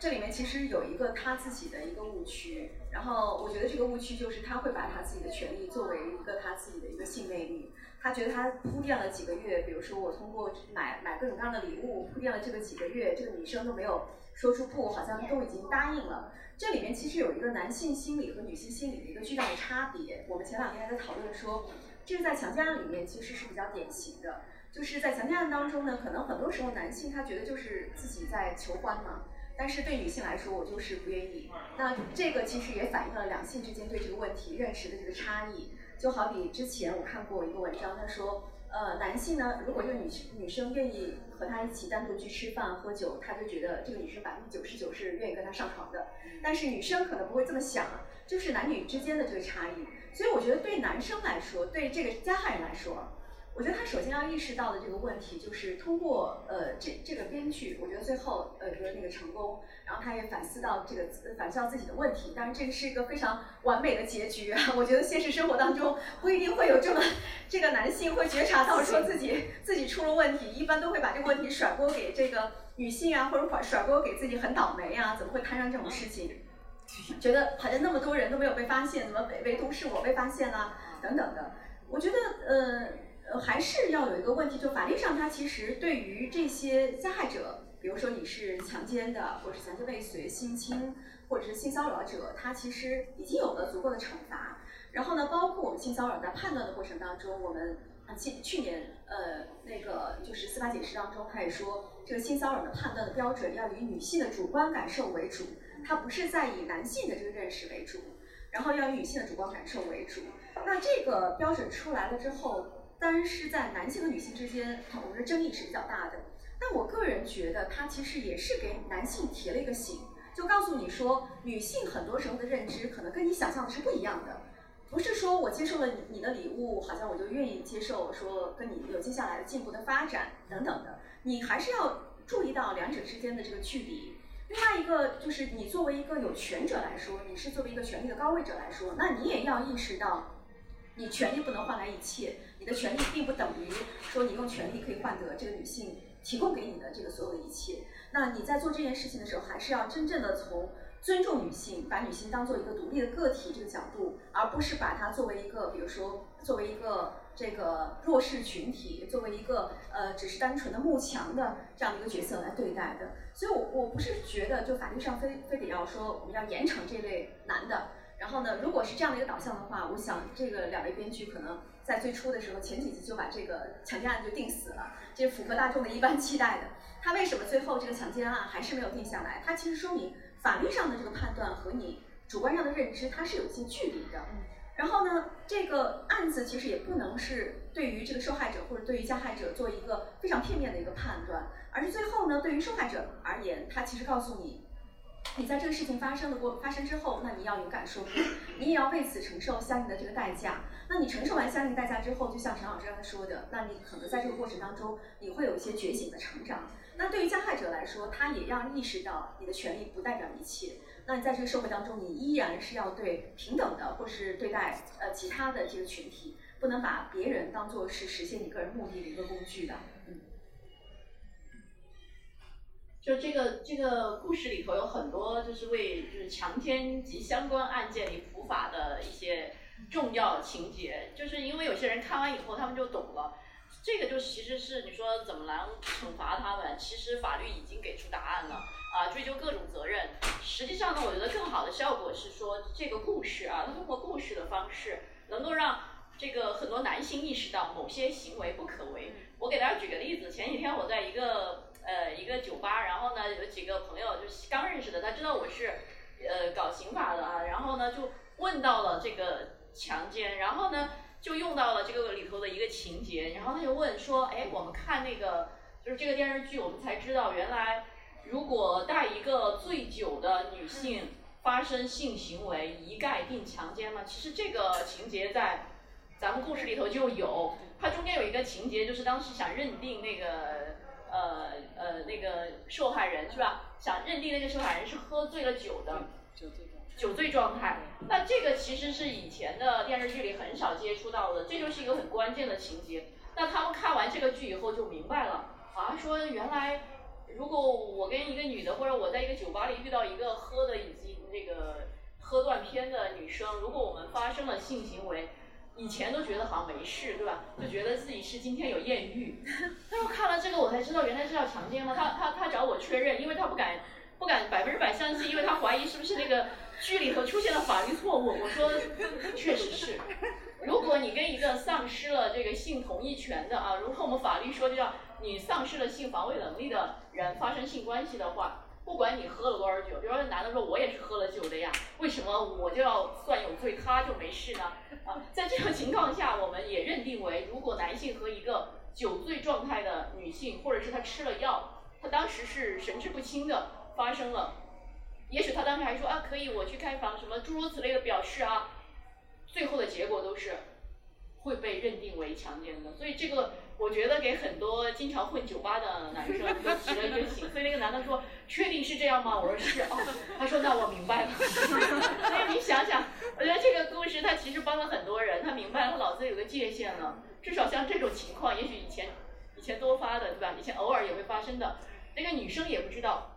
这里面其实有一个他自己的一个误区，然后我觉得这个误区就是他会把他自己的权利作为一个他自己的一个性魅力。他觉得他铺垫了几个月，比如说我通过买买各种各样的礼物铺垫了这个几个月，这个女生都没有说出不，好像都已经答应了。这里面其实有一个男性心理和女性心理的一个巨大的差别。我们前两天还在讨论说，这个在强奸案里面其实是比较典型的，就是在强奸案当中呢，可能很多时候男性他觉得就是自己在求欢嘛，但是对女性来说，我就是不愿意。那这个其实也反映了两性之间对这个问题认识的这个差异。就好比之前我看过一个文章，他说，呃，男性呢，如果这个女女生愿意和他一起单独去吃饭喝酒，他就觉得这个女生百分之九十九是愿意跟他上床的。但是女生可能不会这么想，就是男女之间的这个差异。所以我觉得对男生来说，对这个加害人来说，我觉得他首先要意识到的这个问题，就是通过呃这这个编剧，我觉得最后呃的那个成功，然后他也反思到这个反思到自己的问题。当然这个是一个非常完美的结局啊！我觉得现实生活当中不一定会有这么这个男性会觉察到说自己自己出了问题，一般都会把这个问题甩锅给这个女性啊，或者甩甩锅给自己很倒霉啊，怎么会摊上这种事情？觉得好像那么多人都没有被发现，怎么唯唯独是我被发现了等等的。我觉得呃。呃，还是要有一个问题，就法律上它其实对于这些加害者，比如说你是强奸的，或者是强奸未遂、性侵，或者是性骚扰者，他其实已经有了足够的惩罚。然后呢，包括我们性骚扰在判断的过程当中，我们啊，去去年呃那个就是司法解释当中，他也说这个性骚扰的判断的标准要以女性的主观感受为主，它不是在以男性的这个认识为主，然后要以女性的主观感受为主。那这个标准出来了之后，当然是在男性和女性之间，我们的争议是比较大的。但我个人觉得，它其实也是给男性提了一个醒，就告诉你说，女性很多时候的认知可能跟你想象的是不一样的。不是说我接受了你你的礼物，好像我就愿意接受说跟你有接下来的进步的发展等等的。你还是要注意到两者之间的这个距离。另外一个就是你作为一个有权者来说，你是作为一个权力的高位者来说，那你也要意识到，你权力不能换来一切，你的权利并不等于说你用权利可以换得这个女性提供给你的这个所有的一切。那你在做这件事情的时候，还是要真正的从。尊重女性，把女性当做一个独立的个体这个角度，而不是把它作为一个，比如说作为一个这个弱势群体，作为一个呃只是单纯的慕强的这样的一个角色来对待的。所以，我我不是觉得就法律上非非得要说我们要严惩这类男的。然后呢，如果是这样的一个导向的话，我想这个两位编剧可能在最初的时候前几集就把这个强奸案就定死了，这符合大众的一般期待的。他为什么最后这个强奸案还是没有定下来？他其实说明。法律上的这个判断和你主观上的认知，它是有一些距离的。然后呢，这个案子其实也不能是对于这个受害者或者对于加害者做一个非常片面的一个判断，而是最后呢，对于受害者而言，他其实告诉你，你在这个事情发生的过发生之后，那你要勇敢说不，你也要为此承受相应的这个代价。那你承受完相应代价之后，就像陈老师刚才说的，那你可能在这个过程当中，你会有一些觉醒的成长。那对于加害者来说，他也要意识到你的权利不代表一切。那你在这个社会当中，你依然是要对平等的，或是对待呃其他的这个群体，不能把别人当做是实现你个人目的的一个工具的。嗯。就这个这个故事里头有很多就是为就是强奸及相关案件里普法的一些重要情节，就是因为有些人看完以后他们就懂了。这个就其实是你说怎么来惩罚他们？其实法律已经给出答案了啊，追究各种责任。实际上呢，我觉得更好的效果是说这个故事啊，它通过故事的方式，能够让这个很多男性意识到某些行为不可为。我给大家举个例子，前几天我在一个呃一个酒吧，然后呢有几个朋友就是刚认识的，他知道我是呃搞刑法的啊，然后呢就问到了这个强奸，然后呢。就用到了这个里头的一个情节，然后他就问说：“哎，我们看那个就是这个电视剧，我们才知道原来如果带一个醉酒的女性发生性行为，一概定强奸吗？其实这个情节在咱们故事里头就有，它中间有一个情节，就是当时想认定那个呃呃那个受害人是吧？想认定那个受害人是喝醉了酒的。”酒醉酒醉状态，那这个其实是以前的电视剧里很少接触到的，这就是一个很关键的情节。那他们看完这个剧以后就明白了，啊，说原来如果我跟一个女的，或者我在一个酒吧里遇到一个喝的已经那个喝断片的女生，如果我们发生了性行为，以前都觉得好像没事，对吧？就觉得自己是今天有艳遇。他说看了这个我才知道原来是要强奸吗？他他他找我确认，因为他不敢不敢百分之百相信，因为他怀疑是不是那个。剧里头出现了法律错误，我说 确实是。如果你跟一个丧失了这个性同意权的啊，如果我们法律说叫你丧失了性防卫能力的人发生性关系的话，不管你喝了多少酒，比如说男的说我也是喝了酒的呀，为什么我就要算有罪，他就没事呢？啊，在这种情况下，我们也认定为，如果男性和一个酒醉状态的女性，或者是他吃了药，他当时是神志不清的，发生了。也许他当时还说啊，可以我去开房，什么诸如此类的表示啊，最后的结果都是会被认定为强奸的。所以这个我觉得给很多经常混酒吧的男生都提了一个醒。所以那个男的说：“确定是这样吗？”我说：“是。”哦，他说：“那我明白了。”所以你想想，我觉得这个故事他其实帮了很多人，他明白了他脑子有个界限了。至少像这种情况，也许以前以前多发的，对吧？以前偶尔也会发生的。那个女生也不知道。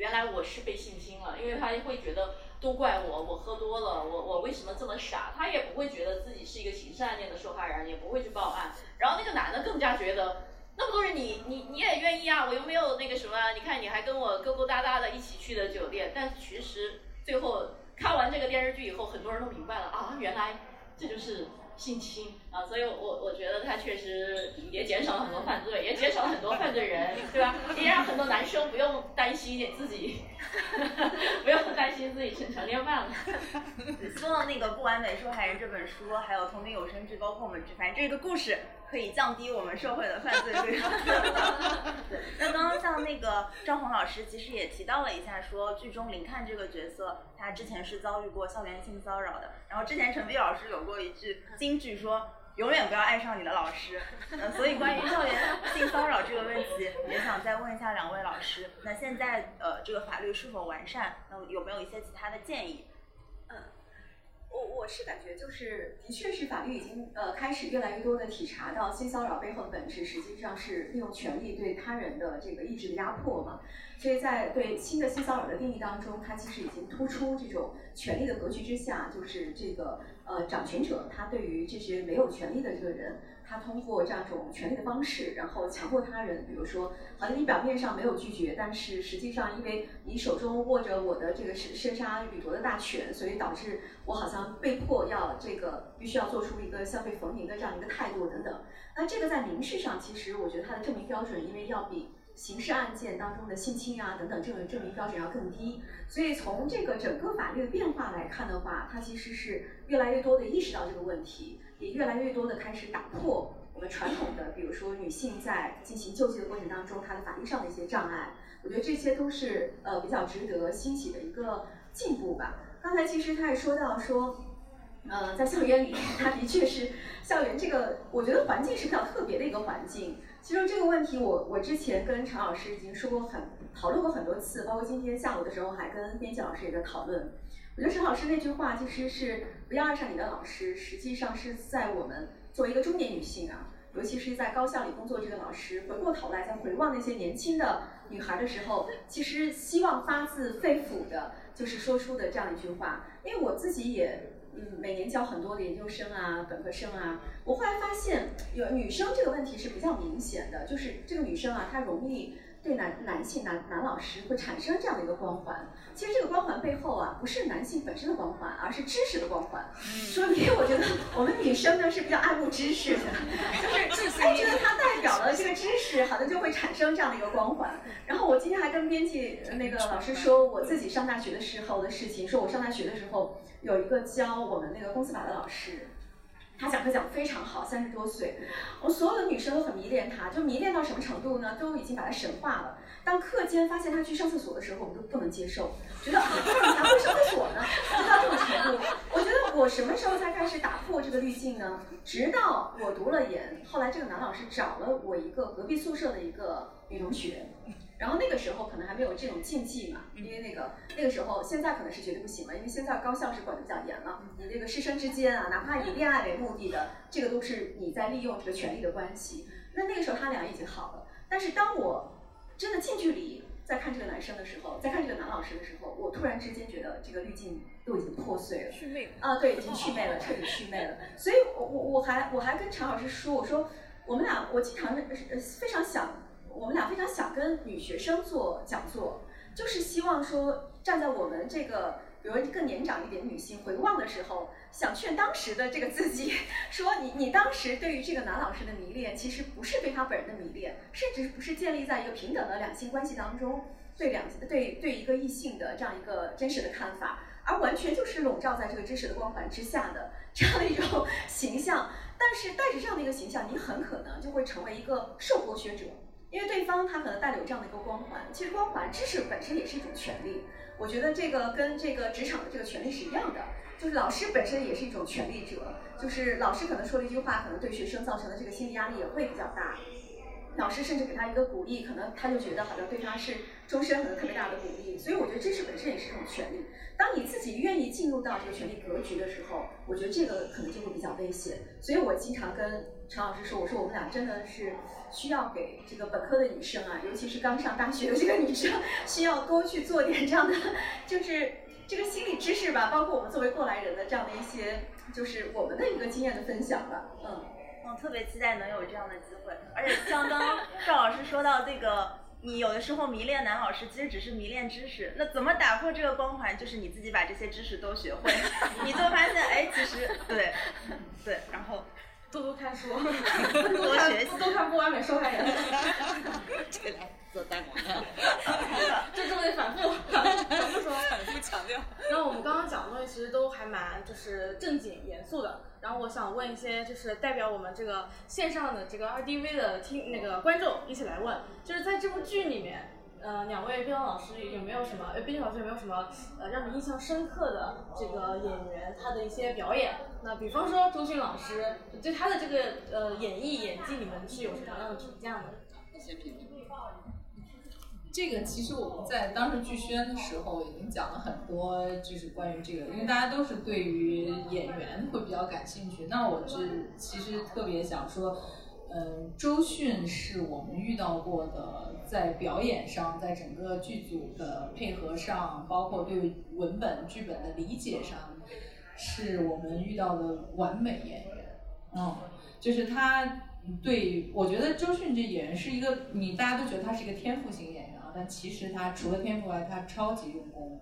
原来我是被性侵了，因为他会觉得都怪我，我喝多了，我我为什么这么傻？他也不会觉得自己是一个刑事案件的受害人，也不会去报案。然后那个男的更加觉得，那么多人你你你也愿意啊，我又没有那个什么，你看你还跟我勾勾搭搭的一起去的酒店。但其实最后看完这个电视剧以后，很多人都明白了啊，原来这就是。性侵啊，所以我我觉得他确实也减少了很多犯罪，也减少了很多犯罪人，对吧？也让很多男生不用担心自己，不用担心自己成成年犯了。希望那个《不完美受害人》这本书，还有同名有声剧，包括我们反正这个故事。可以降低我们社会的犯罪率。那刚刚像那个张红老师，其实也提到了一下，说剧中林看这个角色，他之前是遭遇过校园性骚扰的。然后之前陈碧老师有过一句金句，说永远不要爱上你的老师。嗯，所以关于校园性骚扰这个问题，也想再问一下两位老师，那现在呃这个法律是否完善？那有没有一些其他的建议？我我是感觉就是，的确是法律已经呃开始越来越多的体察到性骚扰背后的本质，实际上是利用权力对他人的这个意志的压迫嘛。所以在对新的性骚扰的定义当中，它其实已经突出这种权力的格局之下，就是这个呃掌权者他对于这些没有权利的这个人。他通过这样一种权力的方式，然后强迫他人，比如说，好像你表面上没有拒绝，但是实际上因为你手中握着我的这个生生杀予夺的大权，所以导致我好像被迫要这个必须要做出一个消费逢迎的这样一个态度等等。那这个在民事上，其实我觉得它的证明标准，因为要比刑事案件当中的性侵啊等等这种证明标准要更低，所以从这个整个法律的变化来看的话，它其实是越来越多的意识到这个问题。也越来越多的开始打破我们传统的，比如说女性在进行救济的过程当中，她的法律上的一些障碍。我觉得这些都是呃比较值得欣喜的一个进步吧。刚才其实他也说到说，呃，在校园里，他的确是校园这个，我觉得环境是比较特别的一个环境。其实这个问题，我我之前跟陈老师已经说过很讨论过很多次，包括今天下午的时候还跟编辑老师也在讨论。我觉得陈老师那句话其实是不要爱上你的老师，实际上是在我们作为一个中年女性啊，尤其是在高校里工作这个老师，回过头来再回望那些年轻的女孩的时候，其实希望发自肺腑的，就是说出的这样一句话。因为我自己也嗯，每年教很多的研究生啊、本科生啊，我后来发现有女生这个问题是比较明显的，就是这个女生啊，她容易。对男男性男男老师会产生这样的一个光环，其实这个光环背后啊，不是男性本身的光环，而是知识的光环。说明我觉得我们女生呢是比较爱慕知识的，就是哎觉得它代表了这个知识，好像就会产生这样的一个光环。然后我今天还跟编辑那个老师说我自己上大学的时候的事情，说我上大学的时候有一个教我们那个公司法的老师。他讲课讲非常好，三十多岁，我所有的女生都很迷恋他，就迷恋到什么程度呢？都已经把他神化了。当课间发现他去上厕所的时候，我们都不能接受，觉得你还会上厕所呢？就到这种程度。我觉得我什么时候才开始打破这个滤镜呢？直到我读了研，后来这个男老师找了我一个隔壁宿舍的一个女同学。然后那个时候可能还没有这种禁忌嘛，因为那个那个时候现在可能是绝对不行了，因为现在高校是管的比较严了。你这个师生之间啊，哪怕以恋爱为目的的，这个都是你在利用这个权力的关系。那那个时候他俩已经好了，但是当我真的近距离在看这个男生的时候，在看这个男老师的时候，我突然之间觉得这个滤镜都已经破碎了，祛魅了啊，对，已经祛魅了，彻底 祛魅了。所以我我我还我还跟常老师说，我说我们俩我经常呃非常想。我们俩非常想跟女学生做讲座，就是希望说站在我们这个，比如更年长一点女性回望的时候，想劝当时的这个自己，说你你当时对于这个男老师的迷恋，其实不是对他本人的迷恋，甚至不是建立在一个平等的两性关系当中，对两对对一个异性的这样一个真实的看法，而完全就是笼罩在这个知识的光环之下的这样的一种形象。但是带着这样的一个形象，你很可能就会成为一个受剥削者。因为对方他可能带有这样的一个光环，其实光环知识本身也是一种权利。我觉得这个跟这个职场的这个权利是一样的，就是老师本身也是一种权利者，就是老师可能说了一句话，可能对学生造成的这个心理压力也会比较大。老师甚至给他一个鼓励，可能他就觉得好像对他是终身可能特别大的鼓励。所以我觉得知识本身也是一种权利。当你自己愿意进入到这个权力格局的时候，我觉得这个可能就会比较危险。所以我经常跟陈老师说，我说我们俩真的是。需要给这个本科的女生啊，尤其是刚上大学的这个女生，需要多去做点这样的，就是这个心理知识吧，包括我们作为过来人的这样的一些，就是我们的一个经验的分享吧。嗯，我，特别期待能有这样的机会。而且像刚刚赵老师说到这个，你有的时候迷恋男老师，其实只是迷恋知识。那怎么打破这个光环？就是你自己把这些知识都学会，你就发现，哎，其实对，对，然后多多看书，多学习，多看不完美受害人。这俩做大广告，这这么得反复反复说。反复强调。然后我们刚刚讲的东西其实都还蛮就是正经严肃的。然后我想问一些就是代表我们这个线上的这个二 DV 的听那个观众一起来问，就是在这部剧里面，呃，两位编导老师有没有什么？呃，编剧老师有没有什么呃让你印象深刻的这个演员他的一些表演？那比方说周迅老师对他的这个呃演绎演技，你们是有什么样的评价呢？先评评。这个其实我们在当时剧宣的时候已经讲了很多，就是关于这个，因为大家都是对于演员会比较感兴趣。那我是其实特别想说，嗯，周迅是我们遇到过的，在表演上，在整个剧组的配合上，包括对文本剧本的理解上，是我们遇到的完美演员。嗯，就是他对我觉得周迅这演员是一个，你大家都觉得他是一个天赋型演员啊。但其实他除了天赋外，他超级用功，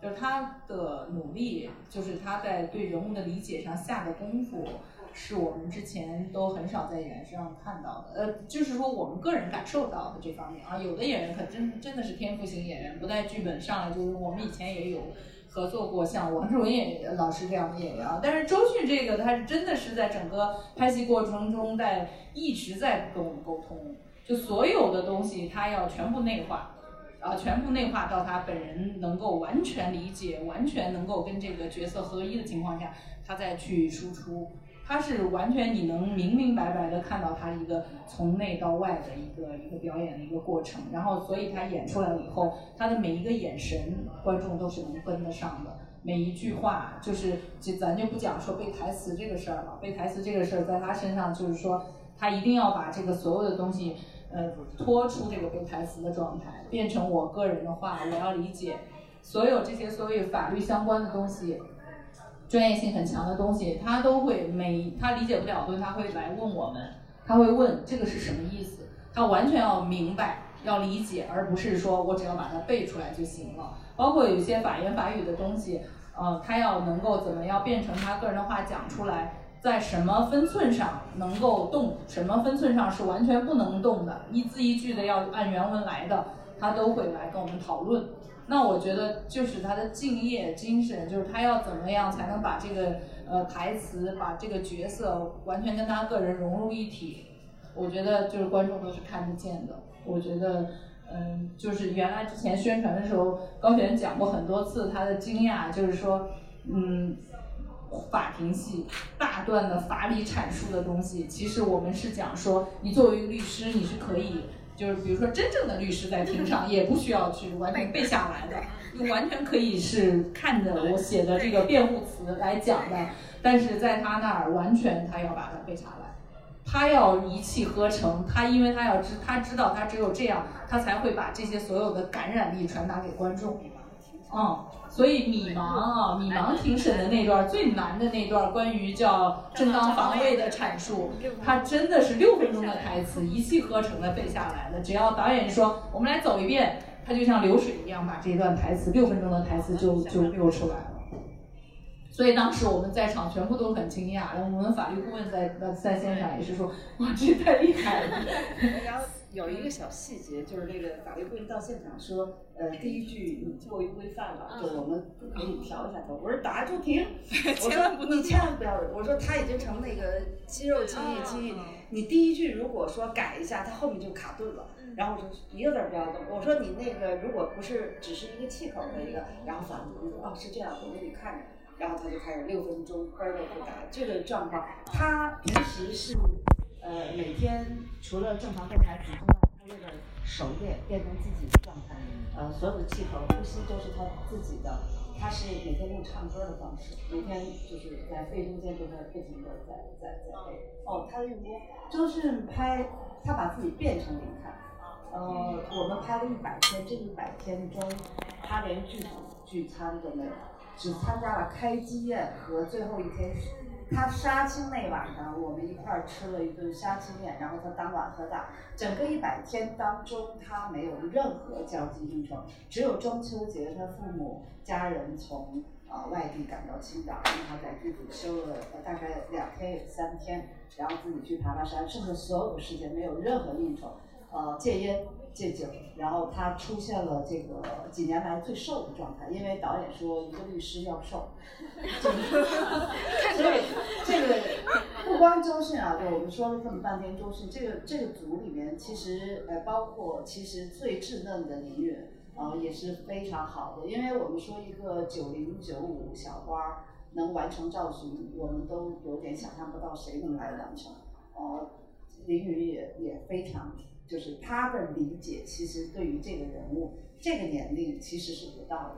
就是他的努力，就是他在对人物的理解上下的功夫，是我们之前都很少在演员身上看到的。呃，就是说我们个人感受到的这方面啊，有的演员可真真的是天赋型演员，不带剧本上来就是我们以前也有合作过像王志文演员老师这样的演员啊。但是周迅这个，他是真的是在整个拍戏过程中在一直在跟我们沟通。就所有的东西，他要全部内化，啊，全部内化到他本人能够完全理解、完全能够跟这个角色合一的情况下，他再去输出。他是完全你能明明白白的看到他一个从内到外的一个一个表演的一个过程。然后，所以他演出来了以后，他的每一个眼神，观众都是能跟得上的。每一句话，就是就咱就不讲说背台词这个事儿了。背台词这个事儿，在他身上就是说，他一定要把这个所有的东西。呃，拖出这个背台词的状态，变成我个人的话，我要理解所有这些所谓法律相关的东西，专业性很强的东西，他都会每他理解不了的东西，他会来问我们，他会问这个是什么意思，他完全要明白，要理解，而不是说我只要把它背出来就行了。包括有些法言法语的东西，呃，他要能够怎么样变成他个人的话讲出来。在什么分寸上能够动，什么分寸上是完全不能动的，一字一句的要按原文来的，他都会来跟我们讨论。那我觉得就是他的敬业精神，就是他要怎么样才能把这个呃台词，把这个角色完全跟他个人融入一体。我觉得就是观众都是看得见的。我觉得嗯，就是原来之前宣传的时候，高璇讲过很多次他的惊讶，就是说嗯。法庭戏大段的法理阐述的东西，其实我们是讲说，你作为一个律师，你是可以，就是比如说真正的律师在庭上 也不需要去完全背下来的，你完全可以是看着我写的这个辩护词来讲的。但是在他那儿，完全他要把它背下来，他要一气呵成，他因为他要知他知道他只有这样，他才会把这些所有的感染力传达给观众。嗯。所以米芒啊，米芒庭审的那段最难的那段，关于叫正当防卫的阐述，他真的是六分钟的台词，一气呵成的背下来了。只要导演说我们来走一遍，他就像流水一样把这段台词六分钟的台词就就溜出来了。所以当时我们在场全部都很惊讶，然后我们法律顾问在在线上也是说，哇，这太厉害了。有一个小细节，就是这个法律顾问到现场说，呃，第一句你过于规范了，就我们不可以调一下头。我说打住停，我说你千万不要，我说他已经成那个肌肉记忆记忆，你第一句如果说改一下，他后面就卡顿了。然后我说一个字儿不要动。我说你那个如果不是只是一个气口的一个，然后法律顾问说哦是这样，我给你看着。然后他就开始六分钟嘣儿的就打这个状况。他平时是。呃，每天除了正常背台词之外，他为了熟练变成自己的状态，呃，所有的气口、呼吸都是他自己的。他是每天用唱歌的方式，每天就是在背中间都在不停的在在在背。哦，他的用功，周迅拍他把自己变成林看，呃，我们拍了一百天，这一百天中，他连剧组聚餐都没有，只参加了开机宴和最后一天。他杀青那晚上，我们一块儿吃了一顿杀青宴，然后他当晚喝大。整个一百天当中，他没有任何交际应酬，只有中秋节他父母家人从啊外地赶到青岛，让他在剧组休了大概两天三天，然后自己去爬爬山，剩下所有的时间没有任何应酬，呃戒烟。戒酒，然后他出现了这个几年来最瘦的状态，因为导演说一个律师要瘦，所以这个不光周迅啊，对我们说了这么半天周迅，这个这个组里面其实呃包括其实最稚嫩的林允啊也是非常好的，因为我们说一个九零九五小花能完成赵寻，我们都有点想象不到谁能来完成，呃林允也也非常。就是他的理解，其实对于这个人物，这个年龄其实是不到的。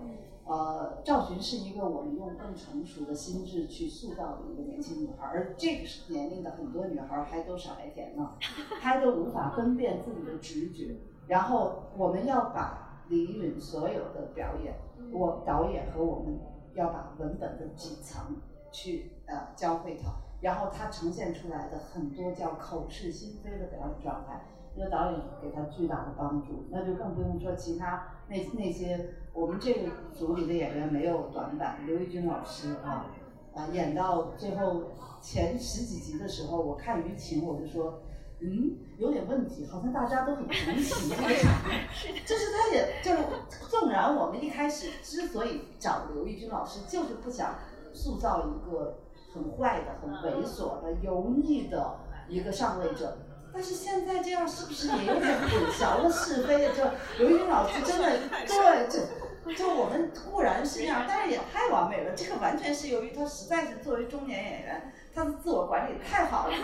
呃，赵寻是一个我们用更成熟的心智去塑造的一个年轻女孩，而这个年龄的很多女孩还都傻白甜呢，还都无法分辨自己的直觉。然后我们要把李允所有的表演，我导演和我们要把文本的几层去呃教会她，然后她呈现出来的很多叫口是心非的表演状态。一个导演给他巨大的帮助，那就更不用说其他那那些我们这个组里的演员没有短板。刘奕君老师啊，啊演到最后前十几集的时候，我看舆情我就说，嗯，有点问题，好像大家都很同情这个场面。就是他也就是纵然我们一开始之所以找刘奕君老师，就是不想塑造一个很坏的、很猥琐的、油腻的一个上位者。但是现在这样是不是也有点混淆了是非？就刘云老师真的对，就就我们固然是这样，但是也太完美了。这个完全是由于他实在是作为中年演员，他的自我管理太好了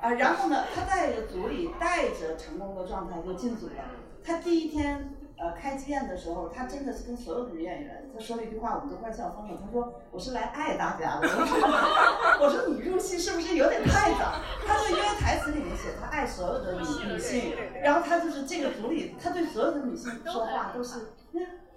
啊。然后呢，他在组里带着成功的状态就进组了。他第一天。呃，开机宴的时候，他真的是跟所有的女演员，他说了一句话，我们都快笑疯了。他说：“我是来爱大家的。”我说：“ 我说你入戏是不是有点太早？”他说：“因为台词里面写他爱所有的女女性，然后他就是这个组里，他对所有的女性说话都是，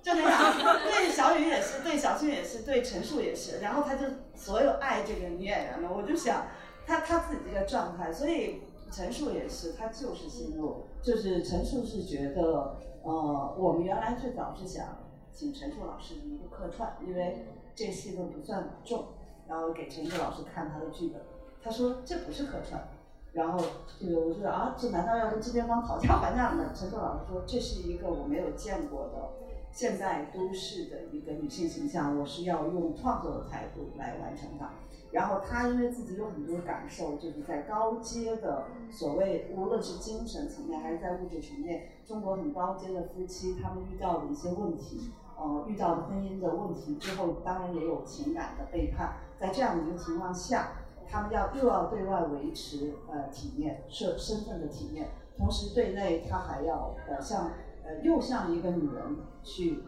就那样。对小雨也是，对小青也是，对陈数也是。然后他就所有爱这个女演员们，我就想他他自己这个状态，所以陈数也是，他就是心路，就是陈数是觉得。呃，我们原来最早是想请陈数老师一个客串，因为这戏份不算重，然后给陈数老师看他的剧本，他说这不是客串，然后这个我说啊，这难道要跟制片方讨价还价吗？陈数老师说这是一个我没有见过的现在都市的一个女性形象，我是要用创作的态度来完成它。然后他因为自己有很多感受，就是在高阶的所谓，无论是精神层面还是在物质层面，中国很高阶的夫妻，他们遇到的一些问题，呃，遇到的婚姻的问题之后，当然也有情感的背叛。在这样的一个情况下，他们要又要对外维持呃体面，身身份的体面，同时对内他还要呃像呃又像一个女人去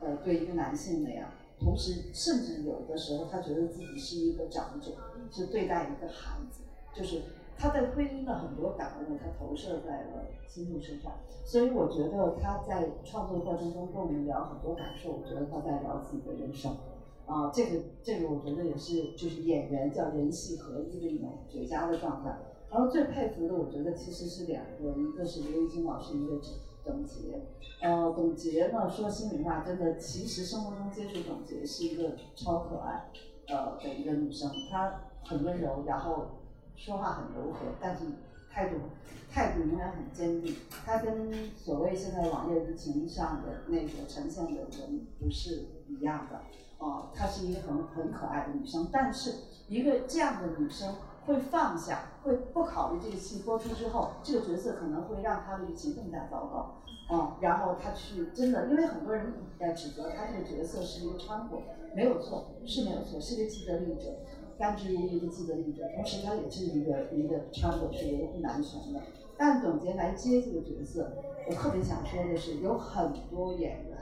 呃对一个男性那样。同时，甚至有的时候，他觉得自己是一个长者，是对待一个孩子，就是他对婚姻的很多感悟，他投射在了心路身上。所以，我觉得他在创作过程中跟我们聊很多感受，我觉得他在聊自己的人生。啊，这个这个，我觉得也是，就是演员叫人戏合一的一种绝佳的状态。然后最佩服的，我觉得其实是两个，一个是刘奕君老师，一个董洁。呃，董洁呢，说心里话，真的，其实生活中接触董洁是一个超可爱，呃的一个女生。她很温柔，然后说话很柔和，但是态度态度永远很坚定。她跟所谓现在网页舆情上的那个呈现的人不是一样的。哦，她是一个很很可爱的女生，但是一个这样的女生。会放下，会不考虑这个戏播出之后，这个角色可能会让他的剧情更加糟糕，啊，然后他去真的，因为很多人在指责他这个角色是一个掺和，没有错，是没有错，是个既得利益者，甘之如饴的既得利益者，同时他也是一个一个掺和，是维护男权的。但总结来接这个角色，我特别想说的是，有很多演员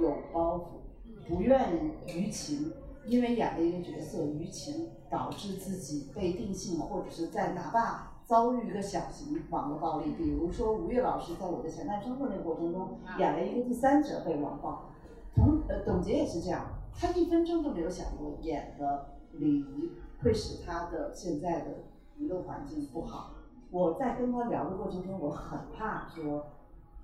有包袱，不愿意舆情。因为演了一个角色，舆情导致自己被定性，或者是在哪怕遭遇一个小型网络暴力，比如说吴越老师在我的前半生的那个过程中演了一个第三者被网暴，同呃董洁也是这样，他一分钟都没有想过演的礼仪会使他的现在的娱乐环境不好。我在跟他聊的过程中，我很怕说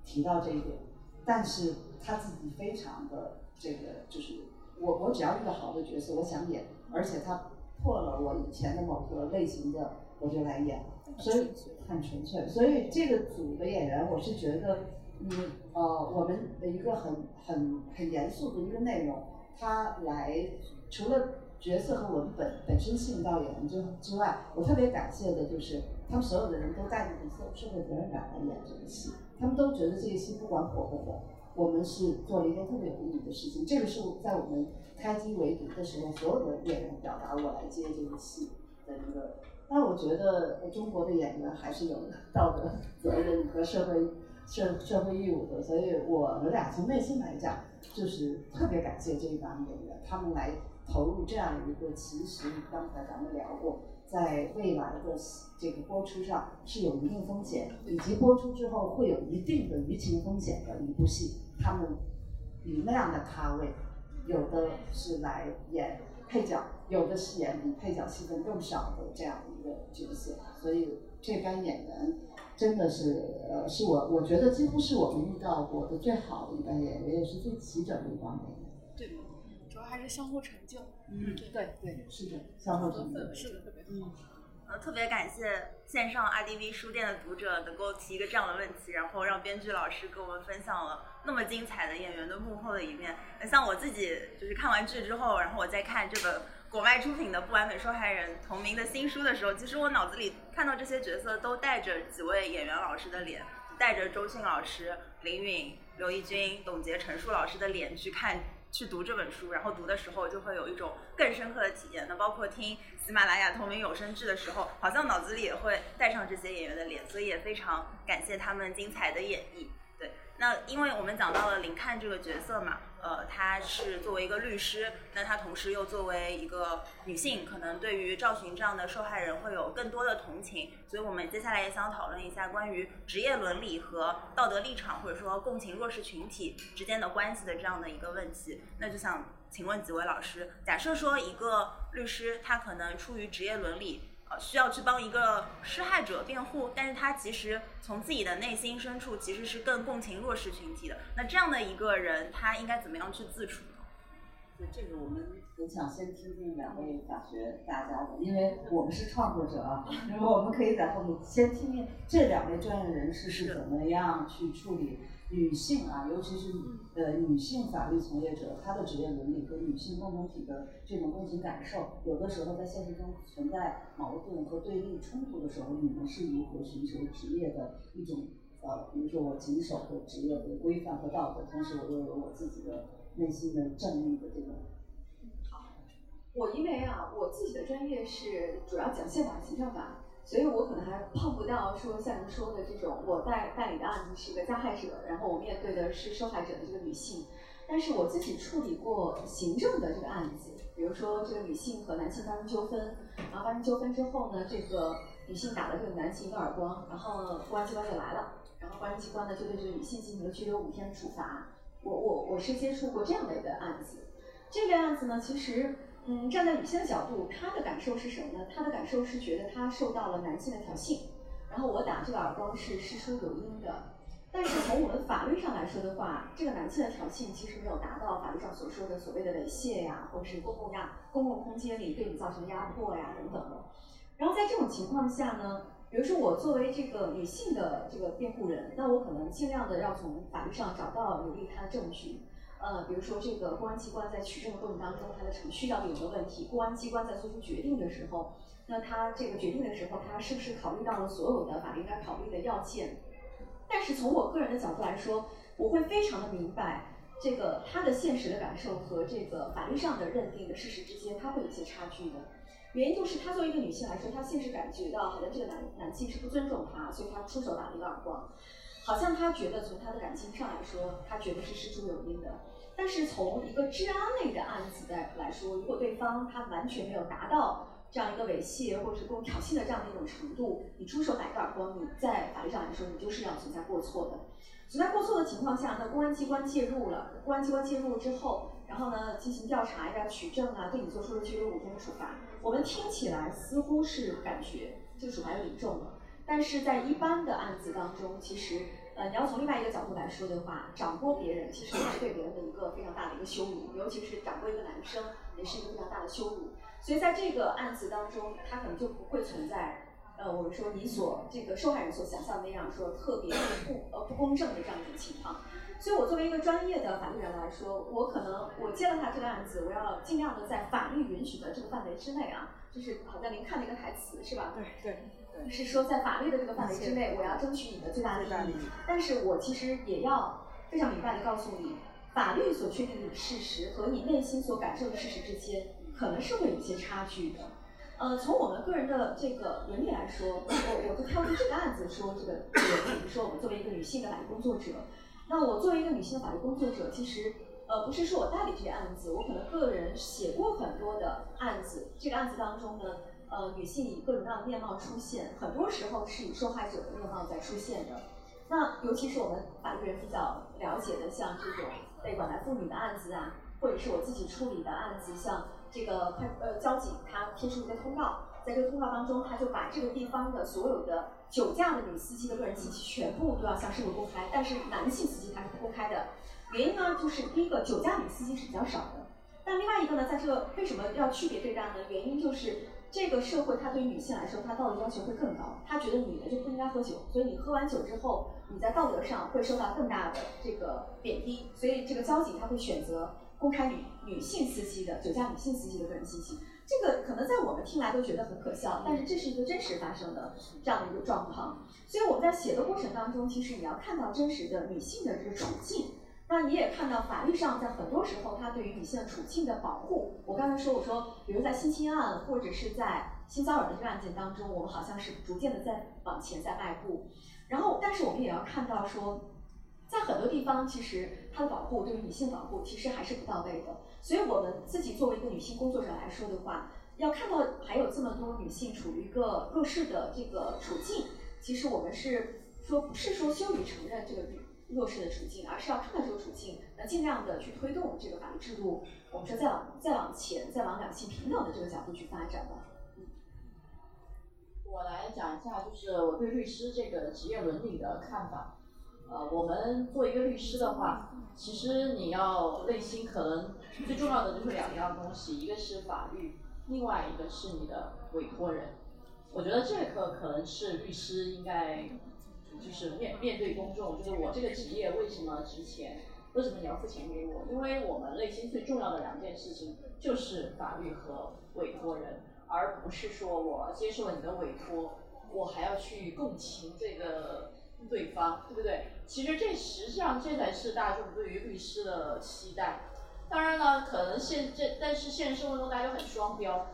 提到这一点，但是他自己非常的这个就是我我只要遇到好的角色，我想演，而且他破了我以前的某个类型的，我就来演。所以很纯粹，所以这个组的演员，我是觉得，嗯呃，我们的一个很很很严肃的一个内容，他来除了角色和文本本身吸引到演员之之外，我特别感谢的就是他们所有的人都带着一种社会责任感来演这个戏，他们都觉得这个戏不管火不火，我们是做了一件特别有意义的事情。这个是在我们开机围读的时候，所有的演员表达我来接这个戏的一个。但我觉得中国的演员还是有道德责任和社会社社会义务的，所以我们俩从内心来讲，就是特别感谢这一帮演员，他们来投入这样一个其实刚才咱们聊过，在未来的这个播出上是有一定风险，以及播出之后会有一定的舆情风险的一部戏，他们以那样的咖位，有的是来演配角。有的是演比配角戏份更少的这样一个角色，所以这班演员真的是呃，是我我觉得几乎是我们遇到过的最好的一班演员，也是最齐整的一帮演员。对，主要还是相互成就。嗯，对对，是的，相互成就。是的，特别嗯。呃，特别感谢线上 IDV 书店的读者能够提一个这样的问题，然后让编剧老师给我们分享了那么精彩的演员的幕后的一面。那像我自己就是看完剧之后，然后我再看这本。国外出品的《不完美受害人》同名的新书的时候，其实我脑子里看到这些角色都带着几位演员老师的脸，带着周迅老师、林允、刘奕君、董洁、陈数老师的脸去看、去读这本书，然后读的时候就会有一种更深刻的体验。那包括听喜马拉雅同名有声剧的时候，好像脑子里也会带上这些演员的脸，所以也非常感谢他们精彩的演绎。对，那因为我们讲到了林看这个角色嘛。呃，她是作为一个律师，那她同时又作为一个女性，可能对于赵寻这样的受害人会有更多的同情，所以我们接下来也想讨论一下关于职业伦理和道德立场，或者说共情弱势群体之间的关系的这样的一个问题。那就想请问几位老师，假设说一个律师，他可能出于职业伦理。呃，需要去帮一个施害者辩护，但是他其实从自己的内心深处其实是更共情弱势群体的。那这样的一个人，他应该怎么样去自处呢？对这个，我们很想先听听两位法学大家的，因为我们是创作者啊，然后我们可以在后面先听听这两位专业人士是怎么样去处理。女性啊，尤其是呃女性法律从业者，她的职业伦理和女性共同体的这种共情感受，有的时候在现实中存在矛盾和对立冲突的时候，你们是如何寻求职业的一种呃，比如说我谨守的职业的规范和道德，同时我又有我自己的内心的正义的这种。好，我因为啊，我自己的专业是主要讲宪法行政法。所以我可能还碰不到说像您说的这种，我代代理的案子是一个加害者，然后我面对的是受害者的这个女性。但是我自己处理过行政的这个案子，比如说这个女性和男性发生纠纷，然后发生纠纷之后呢，这个女性打了这个男性一个耳光，然后公安机关就来了，然后公安机关呢就对这个女性进行了拘留五天的处罚。我我我是接触过这样的一个案子，这个案子呢其实。嗯，站在女性的角度，她的感受是什么呢？她的感受是觉得她受到了男性的挑衅，然后我打这个耳光是事出有因的。但是从我们法律上来说的话，这个男性的挑衅其实没有达到法律上所说的所谓的猥亵呀，或者是公共压公共空间里对你造成压迫呀等等的。然后在这种情况下呢，比如说我作为这个女性的这个辩护人，那我可能尽量的要从法律上找到有利她的证据。呃，比如说这个公安机关在取证的过程当中，它的程序到底有没有问题？公安机关在做出决定的时候，那他这个决定的时候，他是不是考虑到了所有的法律应该考虑的要件？但是从我个人的角度来说，我会非常的明白，这个他的现实的感受和这个法律上的认定的事实之间，他会有一些差距的。原因就是他作为一个女性来说，她现实感觉到好像这个男男性是不尊重她，所以她出手打了一个耳光。好像他觉得从他的感情上来说，他觉得是事出有因的。但是从一个治安类的案子的来说，如果对方他完全没有达到这样一个猥亵或者是公挑衅的这样的一种程度，你出手打一个耳光，你在法律上来说，你就是要存在过错的。存在过错的情况下，那公安机关介入了，公安机关介入之后，然后呢进行调查呀、取证啊，对你做出了拘留五天的处罚。我们听起来似乎是感觉这个处罚有点重了，但是在一般的案子当中，其实呃你要从另外一个角度来说的话，掌掴别人其实也是对别人的一个非常大的一个羞辱，尤其是掌掴一个男生，也是一个非常大的羞辱。所以在这个案子当中，他可能就不会存在。呃，我们说你所这个受害人所想象的那样说特别不呃不公正的这样一种情况，所以我作为一个专业的法律人来说，我可能我接了他这个案子，我要尽量的在法律允许的这个范围之内啊，就是好像您看那个台词是吧？对对，是说在法律的这个范围之内，我要争取你的最大利益，但是我其实也要非常明白的告诉你，法律所确定的事实和你内心所感受的事实之间，可能是会有一些差距的。呃，从我们个人的这个伦理来说，我我就挑这个案子说这个，比如说我们作为一个女性的法律工作者，那我作为一个女性的法律工作者，其实呃不是说我代理这些案子，我可能个人写过很多的案子，这个案子当中呢，呃女性以各种各样的面貌出现，很多时候是以受害者的面貌在出现的。那尤其是我们法律人比较了解的，像这种被拐卖妇女的案子啊，或者是我自己处理的案子，像。这个派呃交警他贴出一个通告，在这个通告当中，他就把这个地方的所有的酒驾的女司机的个人信息全部都要向社会公开，但是男性司机他是不公开的。原因呢，就是第一个酒驾女司机是比较少的，但另外一个呢，在这个为什么要区别对待呢？原因就是这个社会它对于女性来说，它道德要求会更高，他觉得女的就不应该喝酒，所以你喝完酒之后，你在道德上会受到更大的这个贬低，所以这个交警他会选择。公开女女性司机的酒驾女性司机的个人信息，这个可能在我们听来都觉得很可笑，但是这是一个真实发生的这样的一个状况。所以我们在写的过程当中，其实你要看到真实的女性的这个处境，那你也看到法律上在很多时候它对于女性的处境的保护。我刚才说，我说，比如在性侵案或者是在性骚扰的这个案件当中，我们好像是逐渐的在往前在迈步，然后，但是我们也要看到说。在很多地方，其实它的保护对于女性保护其实还是不到位的。所以我们自己作为一个女性工作者来说的话，要看到还有这么多女性处于一个弱势的这个处境，其实我们是说不是说羞于承认这个弱势的处境，而是要看到这个处境，那尽量的去推动这个法律制度，我们说再往再往前，再往两性平等的这个角度去发展吧。我来讲一下，就是我对律师这个职业伦理的看法。呃，我们做一个律师的话，其实你要内心可能最重要的就是两样东西，一个是法律，另外一个是你的委托人。我觉得这个可能是律师应该就是面面对公众，就是我这个职业为什么值钱，为什么你要付钱给我？因为我们内心最重要的两件事情就是法律和委托人，而不是说我接受了你的委托，我还要去共情这个。对方对不对？其实这实际上这才是大众对于律师的期待。当然了，可能现这但是现实生活中大家都很双标。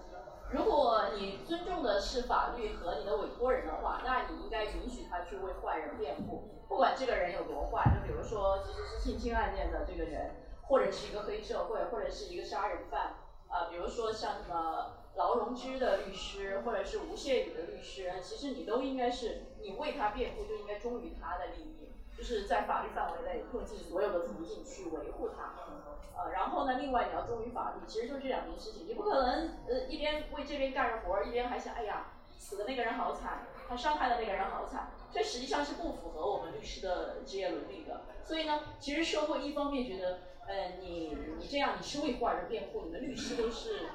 如果你尊重的是法律和你的委托人的话，那你应该允许他去为坏人辩护，不管这个人有多坏。就比如说，其实是性侵案件的这个人，或者是一个黑社会，或者是一个杀人犯啊，比如说像什么。劳荣枝的律师，或者是吴谢宇的律师，其实你都应该是你为他辩护，就应该忠于他的利益，就是在法律范围内用尽所有的途径去维护他。呃，然后呢，另外你要忠于法律，其实就是这两件事情，你不可能呃一边为这边干着活儿，一边还想，哎呀，死的那个人好惨，他伤害的那个人好惨，这实际上是不符合我们律师的职业伦理的。所以呢，其实社会一方面觉得，呃，你你这样你是为坏人辩护，你们律师都是。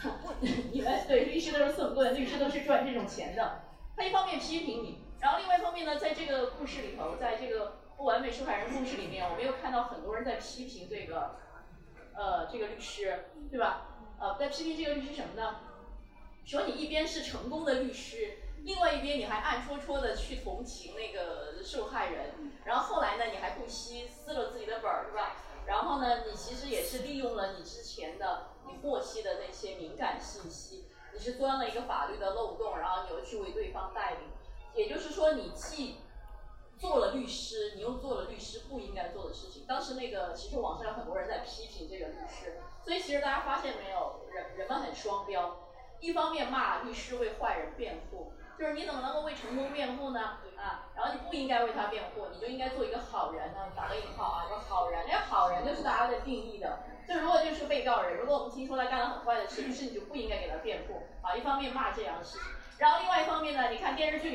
你们对律师都是送棍，律师都是赚这种钱的。他一方面批评你，然后另外一方面呢，在这个故事里头，在这个不完美受害人故事里面，我们又看到很多人在批评这个，呃，这个律师，对吧？呃，在批评这个律师什么呢？说你一边是成功的律师，另外一边你还暗戳戳的去同情那个受害人，然后后来呢，你还不惜撕了自己的本儿，是吧？然后呢，你其实也是利用了你之前的。你获悉的那些敏感信息，你是钻了一个法律的漏洞，然后你又去为对方代理，也就是说，你既做了律师，你又做了律师不应该做的事情。当时那个，其实网上有很多人在批评这个律师，所以其实大家发现没有，人人们很双标。一方面骂律师为坏人辩护，就是你怎么能够为成功辩护呢？啊，然后你不应该为他辩护，你就应该做一个好人呢，打个引号啊，说好人，那好人就是大家的定义的。就如果就是被告人，如果我们听说他干了很坏的事，于是你就不应该给他辩护啊。一方面骂这样的事情，然后另外一方面呢，你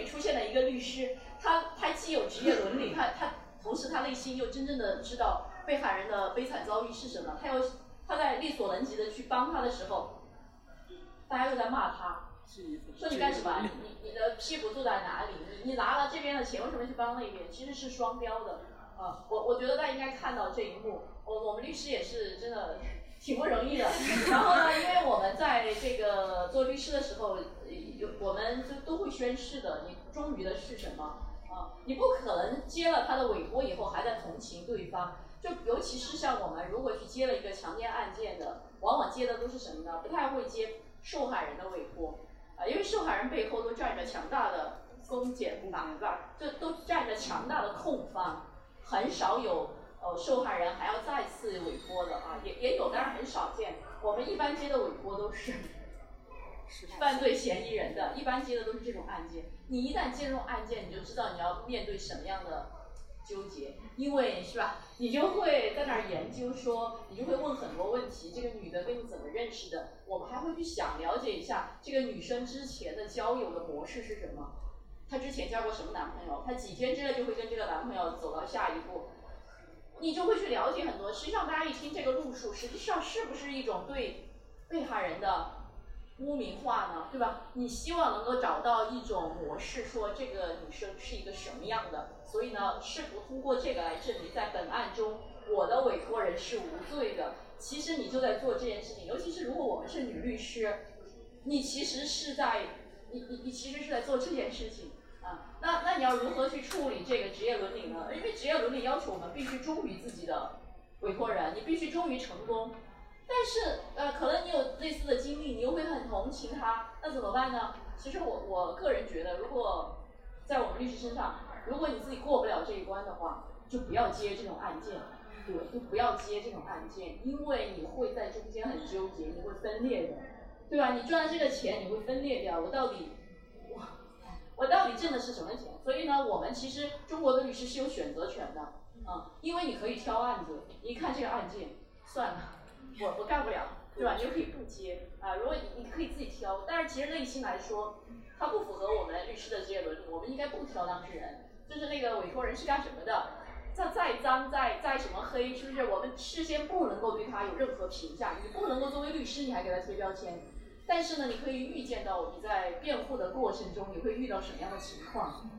里出现了一个律师，他他既有职业伦理，他他同时他内心又真正的知道被害人的悲惨遭遇是什么，他又他在力所能及的去帮他的时候。大家又在骂他，说你干什么？你你你的屁股坐在哪里？你你拿了这边的钱，为什么去帮那边？其实是双标的啊！我我觉得大家应该看到这一幕。我我们律师也是真的挺不容易的。然后呢，因为我们在这个做律师的时候，有我们就都会宣誓的。你忠于的是什么啊？你不可能接了他的委托以后还在同情对方。就尤其是像我们如果去接了一个强奸案件的，往往接的都是什么呢？不太会接。受害人的委托，啊，因为受害人背后都站着强大的公检法，对吧？这都站着强大的控方，很少有呃受害人还要再次委托的啊，也也有，但是很少见。我们一般接的委托都是犯罪嫌疑人的，一般接的都是这种案件。你一旦接这种案件，你就知道你要面对什么样的。纠结，因为是吧？你就会在那儿研究，说你就会问很多问题。这个女的跟你怎么认识的？我们还会去想了解一下这个女生之前的交友的模式是什么？她之前交过什么男朋友？她几天之内就会跟这个男朋友走到下一步？你就会去了解很多。实际上，大家一听这个路数，实际上是不是一种对被害人的？污名化呢，对吧？你希望能够找到一种模式，说这个女生是一个什么样的，所以呢，试图通过这个来证明，在本案中我的委托人是无罪的。其实你就在做这件事情，尤其是如果我们是女律师，你其实是在，你你你其实是在做这件事情啊。那那你要如何去处理这个职业伦理呢？因为职业伦理要求我们必须忠于自己的委托人，你必须忠于成功。但是，呃，可能你有类似的经历，你又会很同情他，那怎么办呢？其实我我个人觉得，如果在我们律师身上，如果你自己过不了这一关的话，就不要接这种案件，对，就不要接这种案件，因为你会在中间很纠结，你会分裂的，对吧？你赚的这个钱，你会分裂掉，我到底我 我到底挣的是什么钱？所以呢，我们其实中国的律师是有选择权的，啊，因为你可以挑案子，一看这个案件，算了。我我干不了，对吧？你就可以不接啊。如果你你可以自己挑，但是其实内心来说，它不符合我们律师的职业伦理。我们应该不挑当事人，就是那个委托人是干什么的，再再脏再再什么黑，是不是？我们事先不能够对他有任何评价，你不能够作为律师你还给他贴标签。但是呢，你可以预见到你在辩护的过程中你会遇到什么样的情况。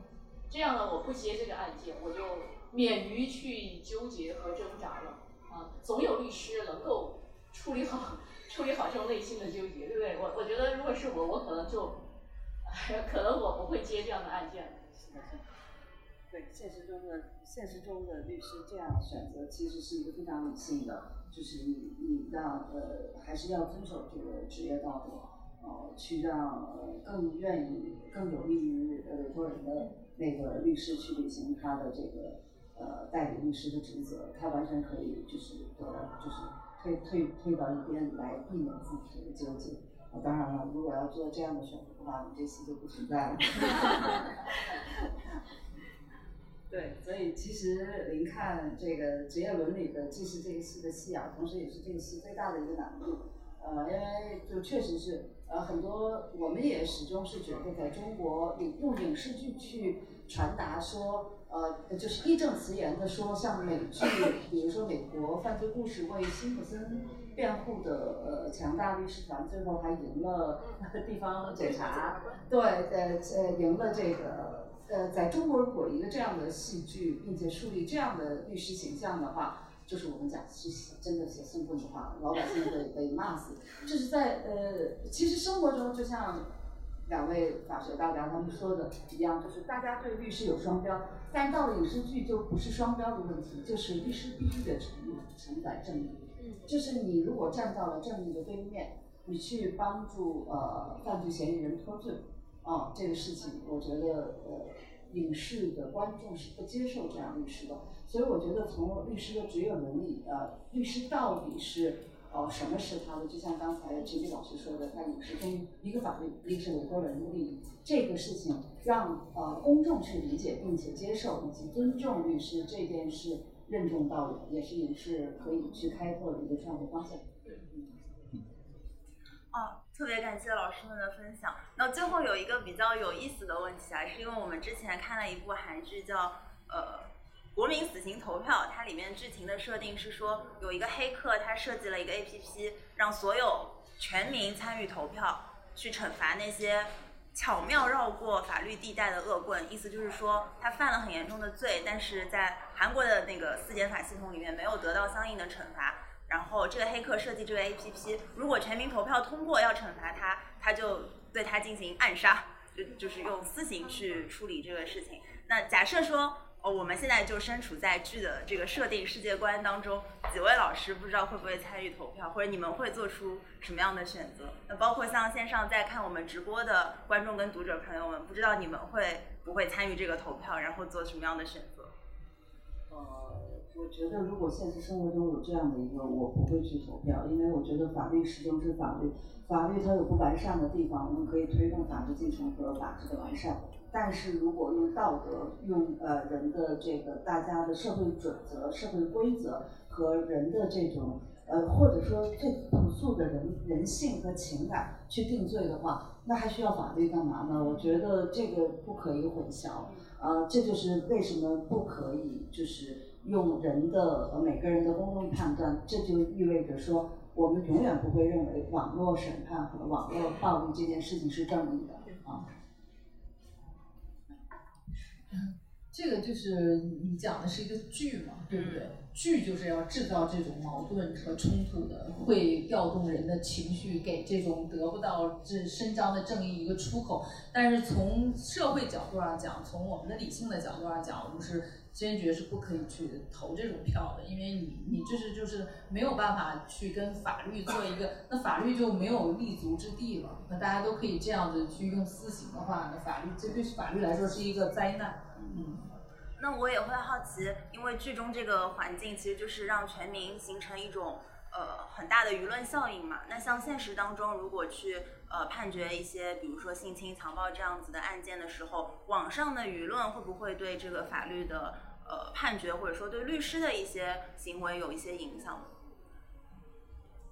这样呢，我不接这个案件，我就免于去纠结和挣扎了啊。总有律师能够。处理好，处理好这种内心的纠结，对不对？我我觉得，如果是我，我可能就，可能我不会接这样的案件。是的，是的。对，现实中的现实中的律师这样选择，其实是一个非常理性的，就是你你让呃，还是要遵守这个职业道德，呃，去让呃更愿意、更有利于呃委托人的那个律师去履行他的这个呃代理律师的职责，他完全可以就是得就是。推推推到一边来避免自己的纠结。当然了，如果要做这样的选择的话，你这戏就不存在了。对，所以其实您看这个职业伦理的，既是这一期的戏啊，同时也是这一期最大的一个难度。呃，因为就确实是呃很多，我们也始终是觉得在中国影用影视剧去传达说。呃，就是义正辞严的说，像美剧，比如说美国犯罪故事为辛普森辩护的呃强大律师团，最后还赢了地方检察，对，呃呃赢了这个呃，在中国如果一个这样的戏剧，并且树立这样的律师形象的话，就是我们讲是真的写送棍的话，老百姓会被骂死。就是在呃，其实生活中就像。两位法学大家他们说的一样，就是大家对律师有双标，但到了影视剧就不是双标的问题，就是律师必须得承承载正义。嗯，就是你如果站到了正义的对面，你去帮助呃犯罪嫌疑人脱罪，啊，这个事情我觉得呃影视的观众是不接受这样律师的，所以我觉得从律师的职业伦理，呃，律师到底是。哦，什么是他的？就像刚才陈碧老师说的，他也是跟一个法律，一个是委托人的利益，这个事情让呃公众去理解并且接受以及尊重律师这件事任重道远，也是也是可以去开拓的一个创业方向。哦，特别感谢老师们的分享。那最后有一个比较有意思的问题啊，是因为我们之前看了一部韩剧叫呃《国民死刑投票》，它里面剧情的设定是说有一个黑客他设计了一个 APP，让所有全民参与投票，去惩罚那些巧妙绕过法律地带的恶棍。意思就是说他犯了很严重的罪，但是在韩国的那个司检法系统里面没有得到相应的惩罚。然后这个黑客设计这个 APP，如果全民投票通过要惩罚他，他就对他进行暗杀，就就是用私刑去处理这个事情。那假设说，我们现在就身处在剧的这个设定世界观当中，几位老师不知道会不会参与投票，或者你们会做出什么样的选择？那包括像线上在看我们直播的观众跟读者朋友们，不知道你们会不会参与这个投票，然后做什么样的选择？呃，我觉得如果现实生活中有这样的一个，我不会去投票，因为我觉得法律始终是法律，法律它有不完善的地方，我们可以推动法治进程和法治的完善。但是如果用道德、用呃人的这个大家的社会准则、社会规则和人的这种呃或者说最朴素的人人性和情感去定罪的话，那还需要法律干嘛呢？我觉得这个不可以混淆。啊，这就是为什么不可以，就是用人的每个人的公共判断，这就意味着说，我们永远不会认为网络审判和网络暴力这件事情是正义的啊。这个就是你讲的是一个剧嘛，对不对？剧就是要制造这种矛盾和冲突的，会调动人的情绪，给这种得不到这伸张的正义一个出口。但是从社会角度上讲，从我们的理性的角度上讲，我们是坚决是不可以去投这种票的，因为你你这是就是没有办法去跟法律做一个，那法律就没有立足之地了。那大家都可以这样子去用私刑的话，那法律这对法律来说是一个灾难。嗯。那我也会好奇，因为剧中这个环境其实就是让全民形成一种呃很大的舆论效应嘛。那像现实当中，如果去呃判决一些，比如说性侵、强暴这样子的案件的时候，网上的舆论会不会对这个法律的呃判决，或者说对律师的一些行为有一些影响？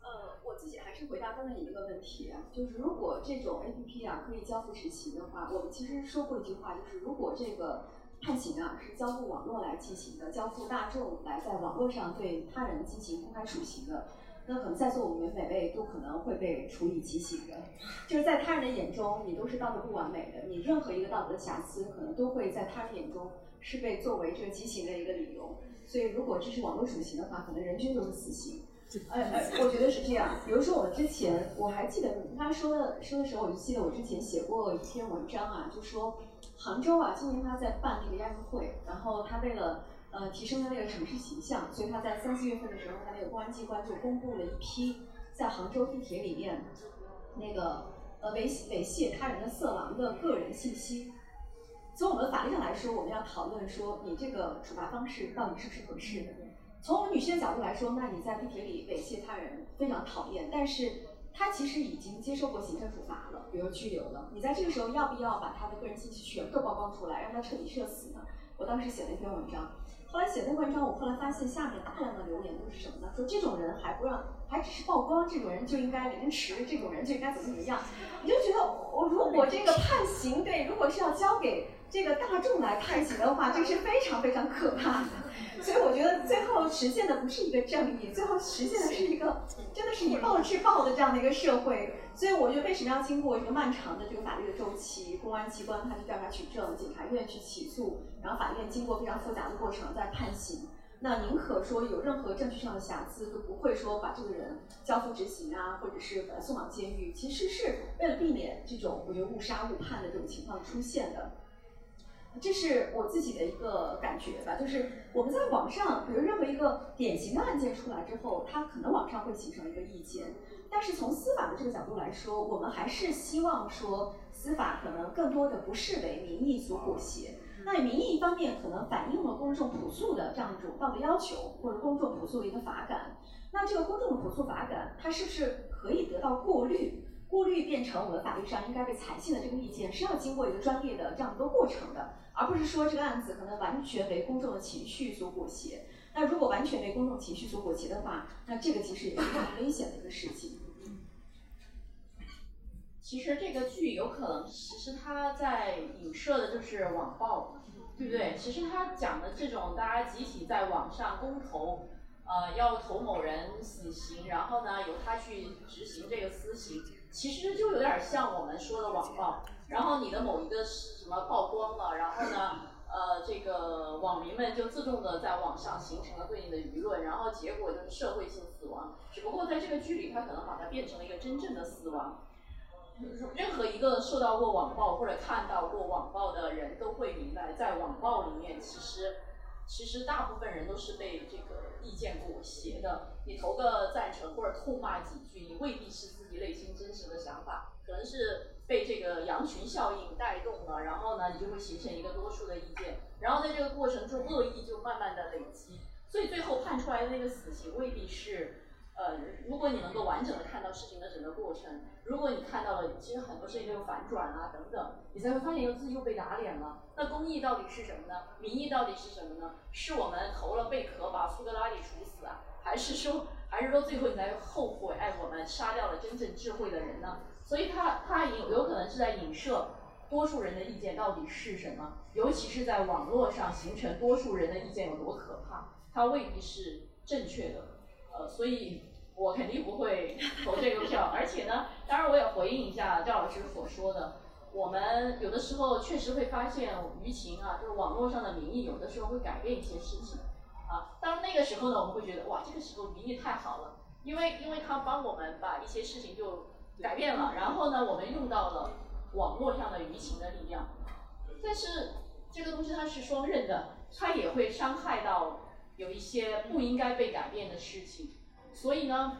呃，我自己还是回答刚才一个问题，就是如果这种 APP 啊可以交付执行的话，我们其实说过一句话，就是如果这个。判刑啊，是交付网络来进行的，交付大众来在网络上对他人进行公开处刑的。那可能在座我们每位都可能会被处以极刑的，就是在他人的眼中，你都是道德不完美的，你任何一个道德的瑕疵，可能都会在他人眼中是被作为这个极刑的一个理由。所以，如果这是网络处刑的话，可能人均都是死刑。哎哎，我觉得是这样。比如说，我之前我还记得他说的说的时候，我就记得我之前写过一篇文章啊，就说。杭州啊，今年他在办那个亚运会，然后他为了呃提升他那个城市形象，所以他在三四月份的时候，他那个公安机关就公布了一批在杭州地铁里面那个呃猥猥亵他人的色狼的个人信息。从我们法律上来说，我们要讨论说你这个处罚方式到底是不是合适的。从我们女性的角度来说，那你在地铁里猥亵他人非常讨厌，但是。他其实已经接受过行政处罚了，比如拘留了。你在这个时候要不要把他的个人信息全部曝光出来，让他彻底社死呢？我当时写了一篇文章，后来写那文章，我后来发现下面大量的留言都是什么呢？说这种人还不让，还只是曝光，这种人就应该凌迟，这种人就应该怎么怎么样？你就觉得我如果这个判刑，对，如果是要交给这个大众来判刑的话，这是非常非常可怕的。所以我觉得最后实现的不是一个正义，最后实现的是一个真的是以暴制暴的这样的一个社会。所以我觉得为什么要经过一个漫长的这个法律的周期，公安机关他去调查取证，检察院去起诉，然后法院经过非常复杂的过程再判刑。那宁可说有任何证据上的瑕疵，都不会说把这个人交付执行啊，或者是把他送往监狱。其实是为了避免这种我觉得误杀误判的这种情况出现的。这是我自己的一个感觉吧，就是我们在网上，比如任何一个典型的案件出来之后，它可能网上会形成一个意见，但是从司法的这个角度来说，我们还是希望说司法可能更多的不是为民意所裹挟，那民意一方面可能反映了公众朴素的这样一种道德要求，或者公众朴素的一个法感。那这个公众的朴素法感，它是不是可以得到过滤？过滤变成我们法律上应该被采信的这个意见，是要经过一个专业的这样一个过程的，而不是说这个案子可能完全为公众的情绪所裹挟。那如果完全为公众情绪所裹挟的话，那这个其实也是非常危险的一个事情。其实这个剧有可能，其实它在影射的就是网暴，对不对？其实它讲的这种大家集体在网上公投，呃，要投某人死刑，然后呢由他去执行这个私刑。其实就有点像我们说的网暴，然后你的某一个什么曝光了，然后呢，呃，这个网民们就自动的在网上形成了对应的舆论，然后结果就是社会性死亡。只不过在这个剧里，他可能把它变成了一个真正的死亡。任何一个受到过网暴或者看到过网暴的人都会明白，在网暴里面，其实其实大部分人都是被这个意见裹挟的。你投个赞成或者痛骂几句，你未必是自己。内心真实的想法，可能是被这个羊群效应带动了，然后呢，你就会形成一个多数的意见，然后在这个过程中，恶意就慢慢的累积，所以最后判出来的那个死刑未必是，呃，如果你能够完整的看到事情的整个过程，如果你看到了，其实很多事情都有反转啊等等，你才会发现又自己又被打脸了。那公益到底是什么呢？民意到底是什么呢？是我们投了贝壳把苏格拉底处死啊，还是说？还是说最后你才后悔？哎，我们杀掉了真正智慧的人呢？所以他他有有可能是在影射多数人的意见到底是什么，尤其是在网络上形成多数人的意见有多可怕，它未必是正确的。呃，所以我肯定不会投这个票。而且呢，当然我也回应一下赵老师所说的，我们有的时候确实会发现舆情啊，就是网络上的民意有的时候会改变一些事情。啊，当那个时候呢，我们会觉得哇，这个时候民意太好了，因为因为它帮我们把一些事情就改变了，然后呢，我们用到了网络上的舆情的力量，但是这个东西它是双刃的，它也会伤害到有一些不应该被改变的事情，所以呢，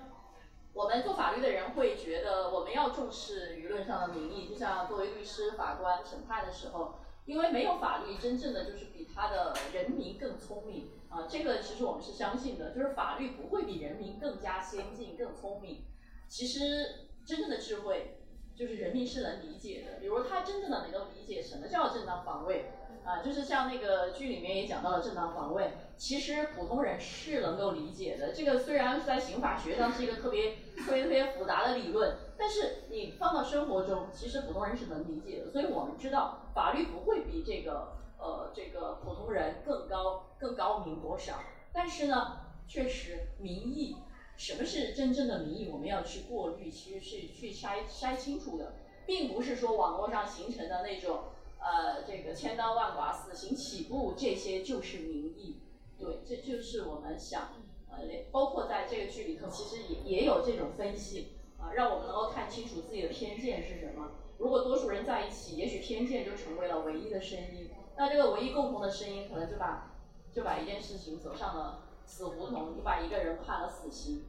我们做法律的人会觉得我们要重视舆论上的民意，就像作为律师、法官审判的时候，因为没有法律真正的就是比他的人民更聪明。啊，这个其实我们是相信的，就是法律不会比人民更加先进、更聪明。其实真正的智慧，就是人民是能理解的。比如他真正的能够理解什么叫正当防卫，啊，就是像那个剧里面也讲到了正当防卫，其实普通人是能够理解的。这个虽然在刑法学上是一个特别特别特别复杂的理论，但是你放到生活中，其实普通人是能理解的。所以我们知道，法律不会比这个。呃，这个普通人更高、更高明多少？但是呢，确实民意，什么是真正的民意？我们要去过滤，其实是去筛筛清楚的，并不是说网络上形成的那种呃，这个千刀万剐、死刑起步这些就是民意。对，这就是我们想呃，包括在这个剧里头，其实也也有这种分析啊，让我们能够看清楚自己的偏见是什么。如果多数人在一起，也许偏见就成为了唯一的声音。那这个唯一共同的声音，可能就把就把一件事情走上了死胡同，就把一个人判了死刑，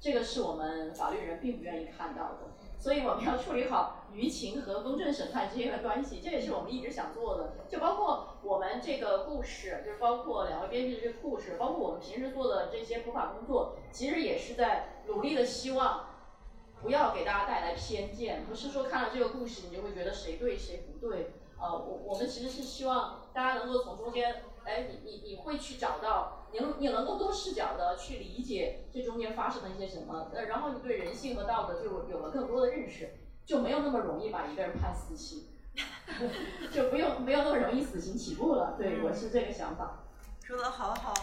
这个是我们法律人并不愿意看到的。所以我们要处理好舆情和公正审判之间的关系，这也是我们一直想做的。就包括我们这个故事，就是包括两位编剧的这个故事，包括我们平时做的这些普法工作，其实也是在努力的希望不要给大家带来偏见，不是说看了这个故事你就会觉得谁对谁不对。呃，我我们其实是希望大家能够从中间，哎，你你你会去找到，你你能够多视角的去理解这中间发生了一些什么，呃，然后你对人性和道德就有了更多的认识，就没有那么容易把一个人判死刑，就不用没有那么容易死刑起步了。对，我是这个想法。说的好好。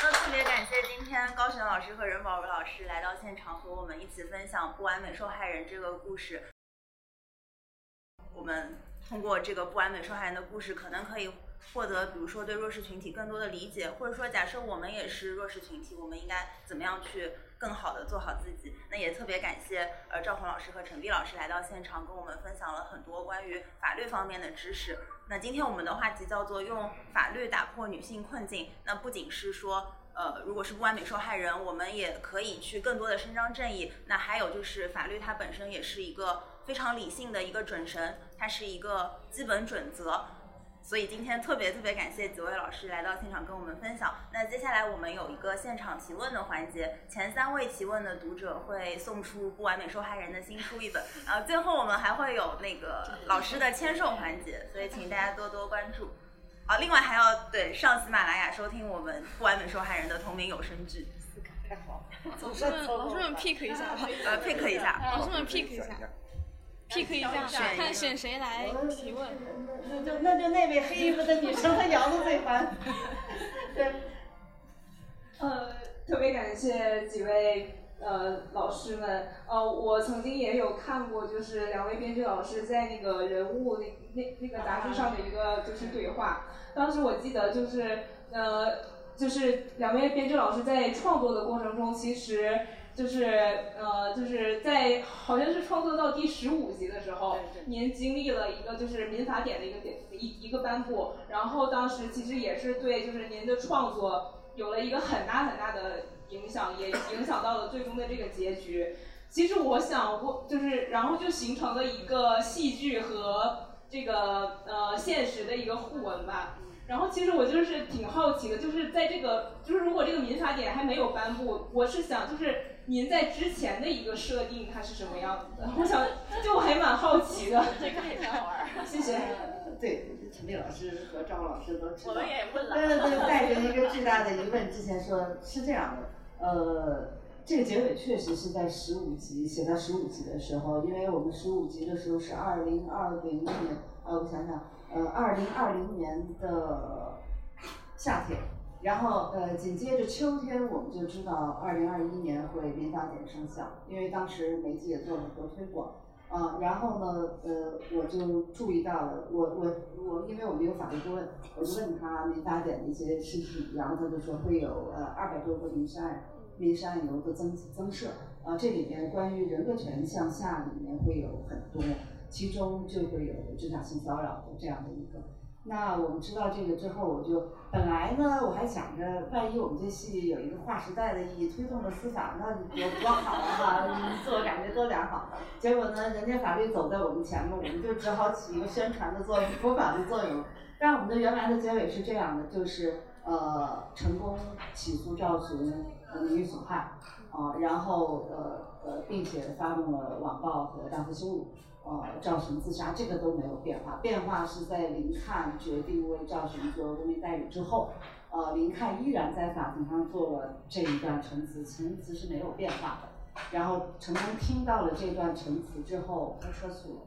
那特别感谢今天高璇老师和任宝老师来到现场和我们一起分享不完美受害人这个故事。我们通过这个不完美受害人的故事，可能可以获得，比如说对弱势群体更多的理解，或者说假设我们也是弱势群体，我们应该怎么样去更好的做好自己？那也特别感谢呃赵红老师和陈碧老师来到现场，跟我们分享了很多关于法律方面的知识。那今天我们的话题叫做用法律打破女性困境。那不仅是说，呃，如果是不完美受害人，我们也可以去更多的伸张正义。那还有就是法律它本身也是一个。非常理性的一个准绳，它是一个基本准则。所以今天特别特别感谢几位老师来到现场跟我们分享。那接下来我们有一个现场提问的环节，前三位提问的读者会送出《不完美受害人》的新书一本。然后最后我们还会有那个老师的签售环节，所以请大家多多关注。啊，另外还要对上喜马拉雅收听我们《不完美受害人》的同名有声剧。太好，老师们，老师们 pick 一下吧，呃，pick 一下，老师们 pick 一下。Pick 一下，看选谁来提问。那就那就那位黑衣服的女生，她摇的最欢。对，呃，特别感谢几位呃老师们。呃，我曾经也有看过，就是两位编剧老师在那个人物那那那个杂志上的一个就是对话。当时我记得就是呃，就是两位编剧老师在创作的过程中，其实。就是呃，就是在好像是创作到第十五集的时候，您经历了一个就是民法典的一个一一个颁布，然后当时其实也是对就是您的创作有了一个很大很大的影响，也影响到了最终的这个结局。其实我想过，就是然后就形成了一个戏剧和这个呃现实的一个互文吧。然后其实我就是挺好奇的，就是在这个就是如果这个民法典还没有颁布，我是想就是。您在之前的一个设定它是什么样子的？我想，就我还蛮好奇的。这个也挺好玩儿。谢谢。对，陈丽老师和赵老师都知道。我们也问了。对对，带着一个巨大的疑问，之前说是这样的，呃，这个结尾确实是在十五集写到十五集的时候，因为我们十五集的时候是二零二零年，呃，我想想，呃，二零二零年的夏天。然后，呃，紧接着秋天，我们就知道二零二一年会民法典生效，因为当时媒体也做了很多推广，啊，然后呢，呃，我就注意到了，我我我，因为我们有法律顾问，我就问他民法典的一些事情，然后他就说会有呃二百多个民事案民事案由的增增设，啊，这里面关于人格权向下里面会有很多，其中就会有职场性骚扰的这样的一个。那我们知道这个之后，我就本来呢，我还想着，万一我们这戏有一个划时代的意义，推动了思想，那有多好啊！自我感觉多良好。结果呢，人家法律走在我们前面，我们就只好起一个宣传的作用、普法的作用。但我们的原来的结尾是这样的，就是呃，成功起诉赵群名誉损害，啊，然后呃呃，并且发动了网暴和大肆羞辱。呃，赵群自杀，这个都没有变化。变化是在林看决定为赵群做公民代理之后，呃，林看依然在法庭上做了这一段陈词，陈词是没有变化的。然后成功听到了这段陈词之后，他撤诉了，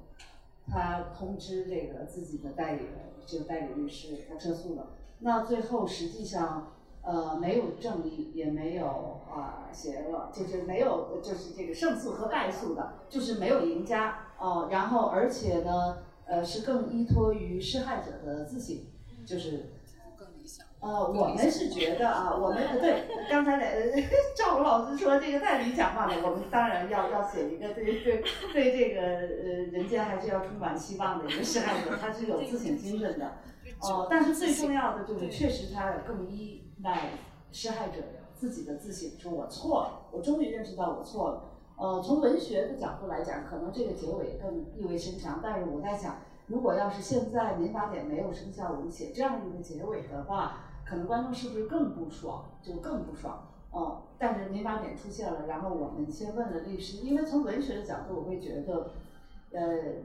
他通知这个自己的代理人，这个代理律师，他撤诉了。那最后实际上，呃，没有正义，也没有啊邪恶，就是没有，就是这个胜诉和败诉的，就是没有赢家。哦，然后而且呢，呃，是更依托于施害者的自省，就是更理想。呃，我们是觉得啊，我们不对刚才那 赵武老师说这个太理想化了，我们当然要要写一个对对对这个呃人间还是要充满希望的一个施害者，他是有自省精神的。哦，但是最重要的就是确实他更依赖施害者自己的自省，说我错了，我终于认识到我错了。呃，从文学的角度来讲，可能这个结尾更意味深长。但是我在想，如果要是现在民法典没有生效，我们写这样一个结尾的话，可能观众是不是更不爽？就更不爽。哦，但是民法典出现了，然后我们先问了律师，因为从文学的角度，我会觉得，呃，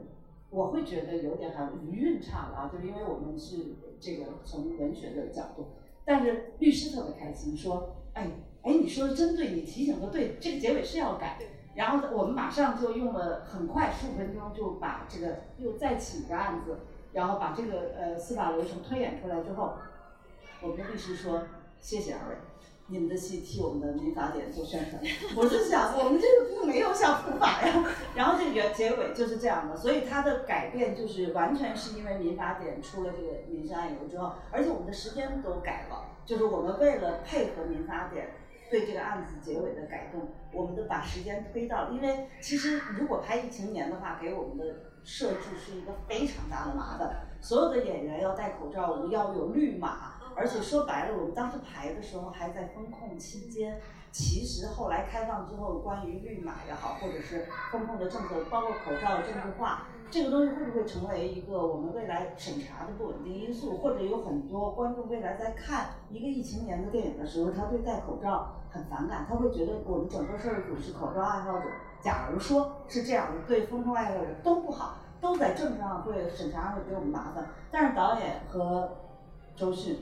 我会觉得有点还余韵差了啊，就是因为我们是这个从文学的角度，但是律师特别开心，说，哎哎，你说的真对，你提醒的对，这个结尾是要改。然后我们马上就用了很快十五分钟就把这个又再起一个案子，然后把这个呃司法流程推演出来之后，我们的律师说谢谢二位，你们的戏替我们的民法典做宣传。我是想我们这个没有想普法呀。然后这个结尾就是这样的，所以它的改变就是完全是因为民法典出了这个民事案由之后，而且我们的时间都改了，就是我们为了配合民法典。对这个案子结尾的改动，我们都把时间推到，因为其实如果拍疫情年的话，给我们的设置是一个非常大的麻烦。所有的演员要戴口罩，我们要有绿码，而且说白了，我们当时排的时候还在封控期间。其实后来开放之后，关于绿码也好，或者是风控的政策，包括口罩政治化，这个东西会不会成为一个我们未来审查的不稳定因素？或者有很多观众未来在看一个疫情年的电影的时候，他对戴口罩很反感，他会觉得我们整个摄影组是口罩爱好者。假如说是这样的，对风控爱好者都不好，都在政治上会审查会给我们麻烦。但是导演和周迅。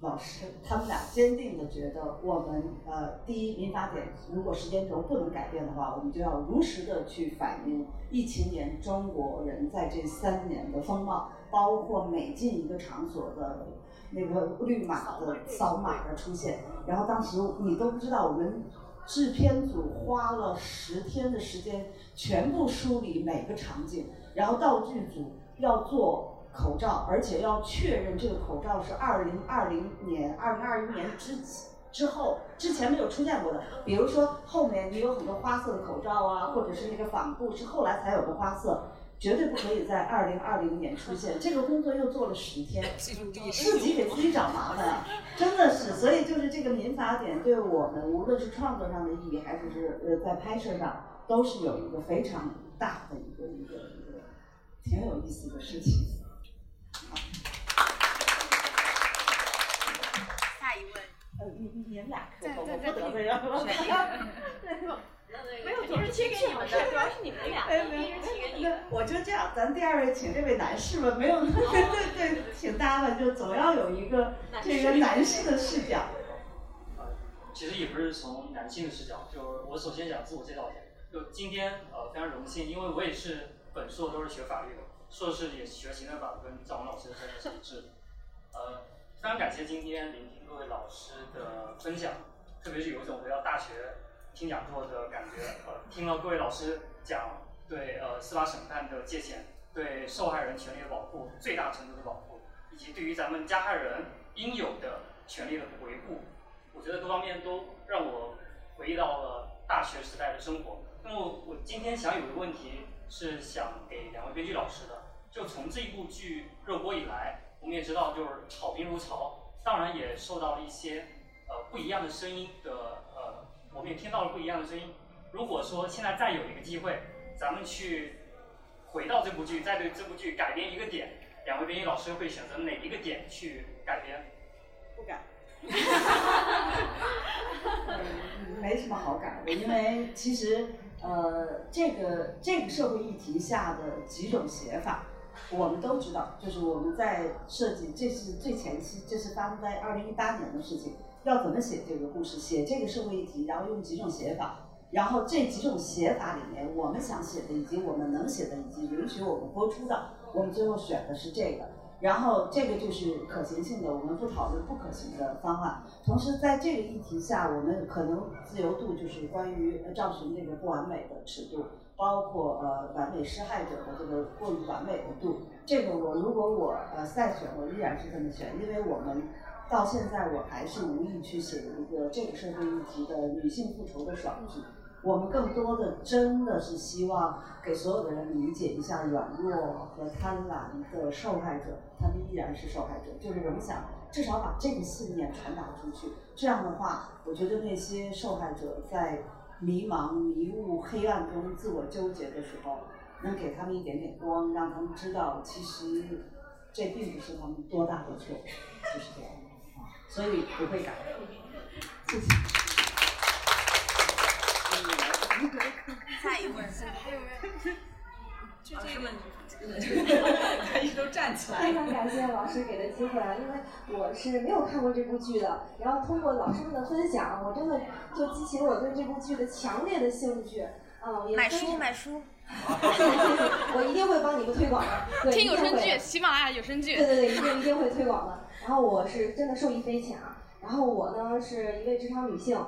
老师，他们俩坚定的觉得，我们呃，第一民法典如果时间轴不能改变的话，我们就要如实的去反映疫情年中国人在这三年的风貌，包括每进一个场所的那个绿码的扫码的出现。然后当时你都不知道，我们制片组花了十天的时间，全部梳理每个场景，然后道具组要做。口罩，而且要确认这个口罩是二零二零年、二零二一年之之后之前没有出现过的。比如说后面你有很多花色的口罩啊，或者是那个仿布是后来才有的花色，绝对不可以在二零二零年出现。这个工作又做了十天，自己给自己找麻烦啊，真的是。所以就是这个民法典对我们无论是创作上的意义，还是是呃在拍摄上，都是有一个非常大的一个一个一个挺有意思的事情。下一位，呃，你你你们俩可我不得罪人了。没有，都是贴给你们的，主要是你们俩，一人贴给你。我就这样，咱第二位请这位男士吧，没有，对对对，请大家吧，就总要有一个这个男士的视角。其实也不是从男性的视角，就我首先想自我介绍一下，就今天呃非常荣幸，因为我也是本硕都是学法律的。硕士也学行政法，跟赵文老师真的是一致。呃，非常感谢今天聆听各位老师的分享，特别是有一种回到大学听讲座的感觉。呃，听了各位老师讲对呃司法审判的界限，对受害人权利的保护，最大程度的保护，以及对于咱们加害人应有的权利的维护，我觉得各方面都让我回忆到了大学时代的生活。那么我今天想有个问题。是想给两位编剧老师的。就从这一部剧热播以来，我们也知道，就是好评如潮，当然也受到了一些呃不一样的声音的呃，我们也听到了不一样的声音。如果说现在再有一个机会，咱们去回到这部剧，再对这部剧改编一个点，两位编剧老师会选择哪一个点去改编？不改。没什么好改的，因为其实。呃，这个这个社会议题下的几种写法，我们都知道。就是我们在设计，这是最前期，这是发生在二零一八年的事情。要怎么写这个故事，写这个社会议题，然后用几种写法，然后这几种写法里面，我们想写的，以及我们能写的，以及允许我们播出的，我们最后选的是这个。然后这个就是可行性的，我们不讨论不可行的方案。同时，在这个议题下，我们可能自由度就是关于赵寻这个不完美的尺度，包括呃完美施害者的这个过于完美的度。这个我如果我呃再选，我依然是这么选，因为我们到现在我还是无意去写一个这个社会议题的女性复仇的爽剧。我们更多的真的是希望给所有的人理解一下软弱和贪婪的受害者，他们依然是受害者。就是我们想至少把这个信念传达出去，这样的话，我觉得那些受害者在迷茫、迷雾、黑暗中自我纠结的时候，能给他们一点点光，让他们知道其实这并不是他们多大的错，就是这样，所以不会改。谢谢。下一位，还有没有？就这个，他一都站起来。非常感谢老师给的机会啊，因为我是没有看过这部剧的，然后通过老师们的分享，我真的就激起了我对这部剧的强烈的兴趣。嗯，买书买书，我一定会帮你们推广的。听有声剧，喜马拉雅有声剧。对对对，一定一定会推广的。然后我是真的受益匪浅啊。然后我呢是一位职场女性，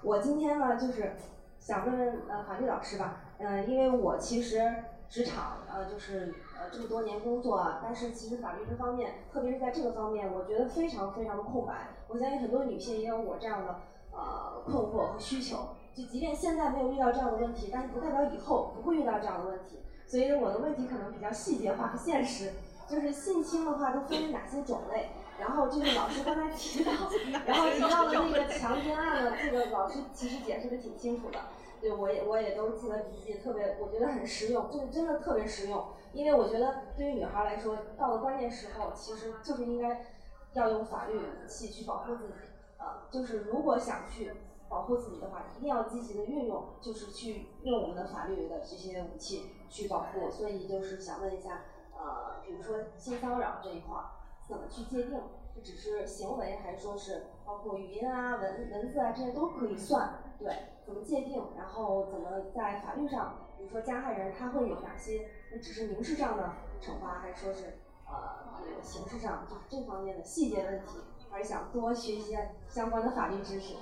我今天呢就是。想问问呃法律老师吧，嗯，因为我其实职场呃就是呃这么多年工作啊，但是其实法律这方面，特别是在这个方面，我觉得非常非常的空白。我相信很多女性也有我这样的呃困惑和需求。就即便现在没有遇到这样的问题，但是不代表以后不会遇到这样的问题。所以我的问题可能比较细节化和现实，就是性侵的话都分为哪些种类？然后就是老师刚才提到，然后提到的那个强奸案呢，这个老师其实解释的挺清楚的。对，我也我也都记了笔记，特别我觉得很实用，这个真的特别实用。因为我觉得对于女孩来说，到了关键时候，其实就是应该要用法律武器去保护自己。呃，就是如果想去保护自己的话，一定要积极的运用，就是去用我们的法律的这些武器去保护。所以就是想问一下，呃，比如说性骚扰这一块儿，怎么去界定？这只是行为，还是说是包括语音啊、文文字啊这些都可以算？对。怎么界定？然后怎么在法律上，比如说加害人他会有哪些？只是民事上的惩罚，还是说是呃这个刑事上？就是这方面的细节问题，还是想多学习相关的法律知识。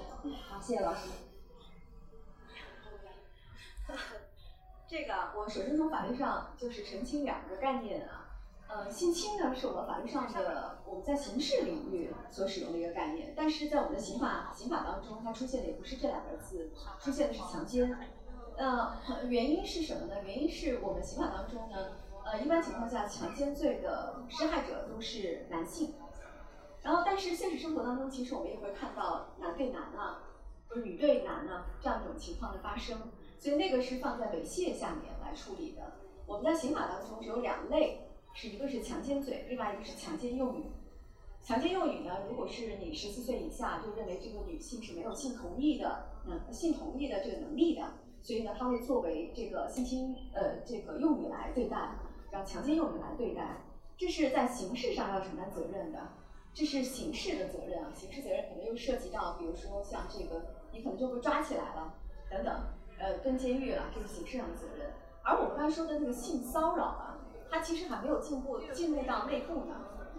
好，谢谢老师。这个我首先从法律上就是澄清两个概念啊。呃，性侵呢是我们法律上的我们在刑事领域所使用的一个概念，但是在我们的刑法刑法当中，它出现的也不是这两个字，出现的是强奸。呃，原因是什么呢？原因是我们刑法当中呢，呃，一般情况下强奸罪的施害者都是男性，然后但是现实生活当中，其实我们也会看到男对男啊，或者女对男啊这样一种情况的发生，所以那个是放在猥亵下面来处理的。我们在刑法当中只有两类。是一个是强奸罪，另外一个是强奸用语。强奸用语呢，如果是你十四岁以下，就认为这个女性是没有性同意的，嗯，性同意的这个能力的，所以呢，他会作为这个性侵呃这个用语来对待，让强奸用语来对待。这是在刑事上要承担责任的，这是刑事的责任啊。刑事责任可能又涉及到，比如说像这个，你可能就会抓起来了，等等，呃，蹲监狱了，这是刑事上的责任。而我们刚才说的那个性骚扰啊。它其实还没有进步进入到内部呢，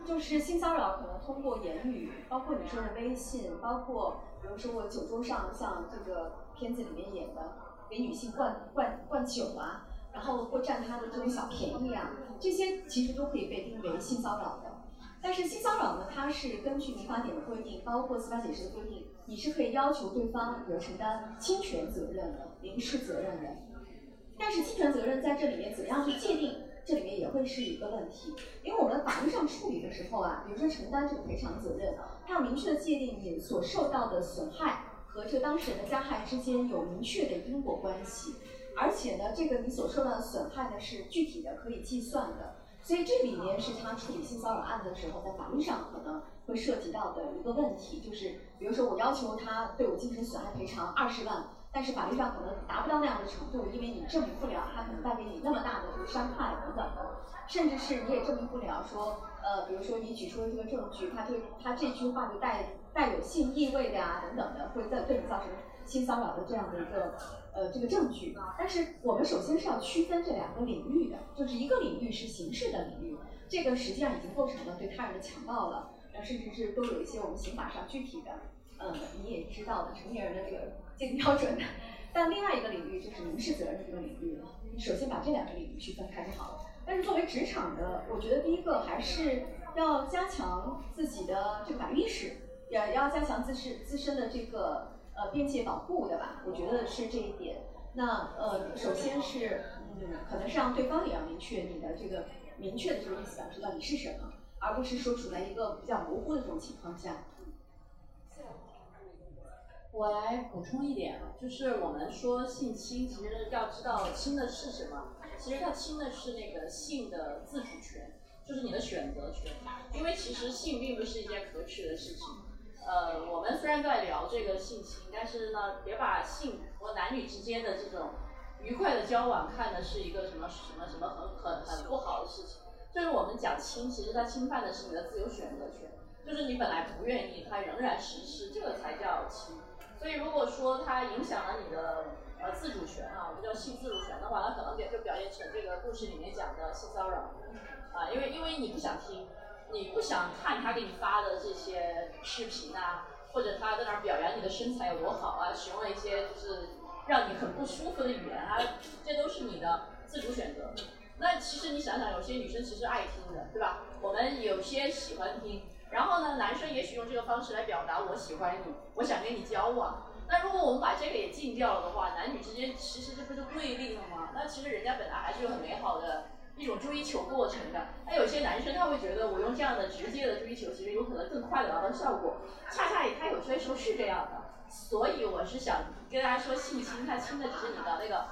就是性骚扰可能通过言语，包括你说的微信，包括比如说我酒桌上像这个片子里面演的，给女性灌灌灌酒啊，然后或占她的这种小便宜啊，这些其实都可以被定为性骚扰的。但是性骚扰呢，它是根据民法典的规定，包括司法解释的规定，你是可以要求对方有承担侵权责任的、民事责任的。但是侵权责任在这里面怎么样去界定？这里面也会是一个问题，因为我们法律上处理的时候啊，比如说承担这个赔偿责任，它要明确的界定你所受到的损害和这当事人的加害之间有明确的因果关系，而且呢，这个你所受到的损害呢是具体的可以计算的，所以这里面是他处理性骚扰案的时候，在法律上可能会涉及到的一个问题，就是比如说我要求他对我精神损害赔偿二十万。但是法律上可能达不到那样的程度，因为你证明不了他可能带给你那么大的这个伤害等等的，甚至是你也证明不了说，呃，比如说你举出的这个证据，他这他这句话就带带有性意味的呀等等的，会在对你造成性骚扰的这样的一个呃这个证据。但是我们首先是要区分这两个领域的，就是一个领域是刑事的领域，这个实际上已经构成了对他人的强暴了，甚至是都有一些我们刑法上具体的，嗯，你也知道的成年人的这个。定标准的，但另外一个领域就是民事责任这个领域了，首先把这两个领域区分开就好了。但是作为职场的，我觉得第一个还是要加强自己的这个法律意识，也要加强自身自身的这个呃边界保护，对吧？我觉得是这一点。那呃，首先是嗯，可能是让对方也要明确你的这个明确的这个意思表示到底是什么，而不是说处在一个比较模糊的这种情况下。我来补充一点啊，就是我们说性侵，其实要知道侵的是什么。其实它侵的是那个性的自主权，就是你的选择权。因为其实性并不是一件可耻的事情。呃，我们虽然在聊这个性侵，但是呢，别把性和男女之间的这种愉快的交往看的是一个什么什么什么很很很不好的事情。就是我们讲侵，其实它侵犯的是你的自由选择权，就是你本来不愿意，它仍然实施，这个才叫侵。所以，如果说它影响了你的呃自主权啊，我们叫性自主权的话，那可能就就表现成这个故事里面讲的性骚扰啊，因为因为你不想听，你不想看他给你发的这些视频啊，或者他在那儿表扬你的身材有多好啊，使用了一些就是让你很不舒服的语言啊，这都是你的自主选择。那其实你想想，有些女生其实爱听的，对吧？我们有些喜欢听。然后呢，男生也许用这个方式来表达我喜欢你，我想跟你交往。那如果我们把这个也禁掉了的话，男女之间其实这不是对立了吗？那其实人家本来还是有很美好的一种追求过程的。那有些男生他会觉得我用这样的直接的追求，其实有可能更快的达到效果。恰恰也他有些时候是这样的。所以我是想跟大家说，性侵它侵的只是你的那个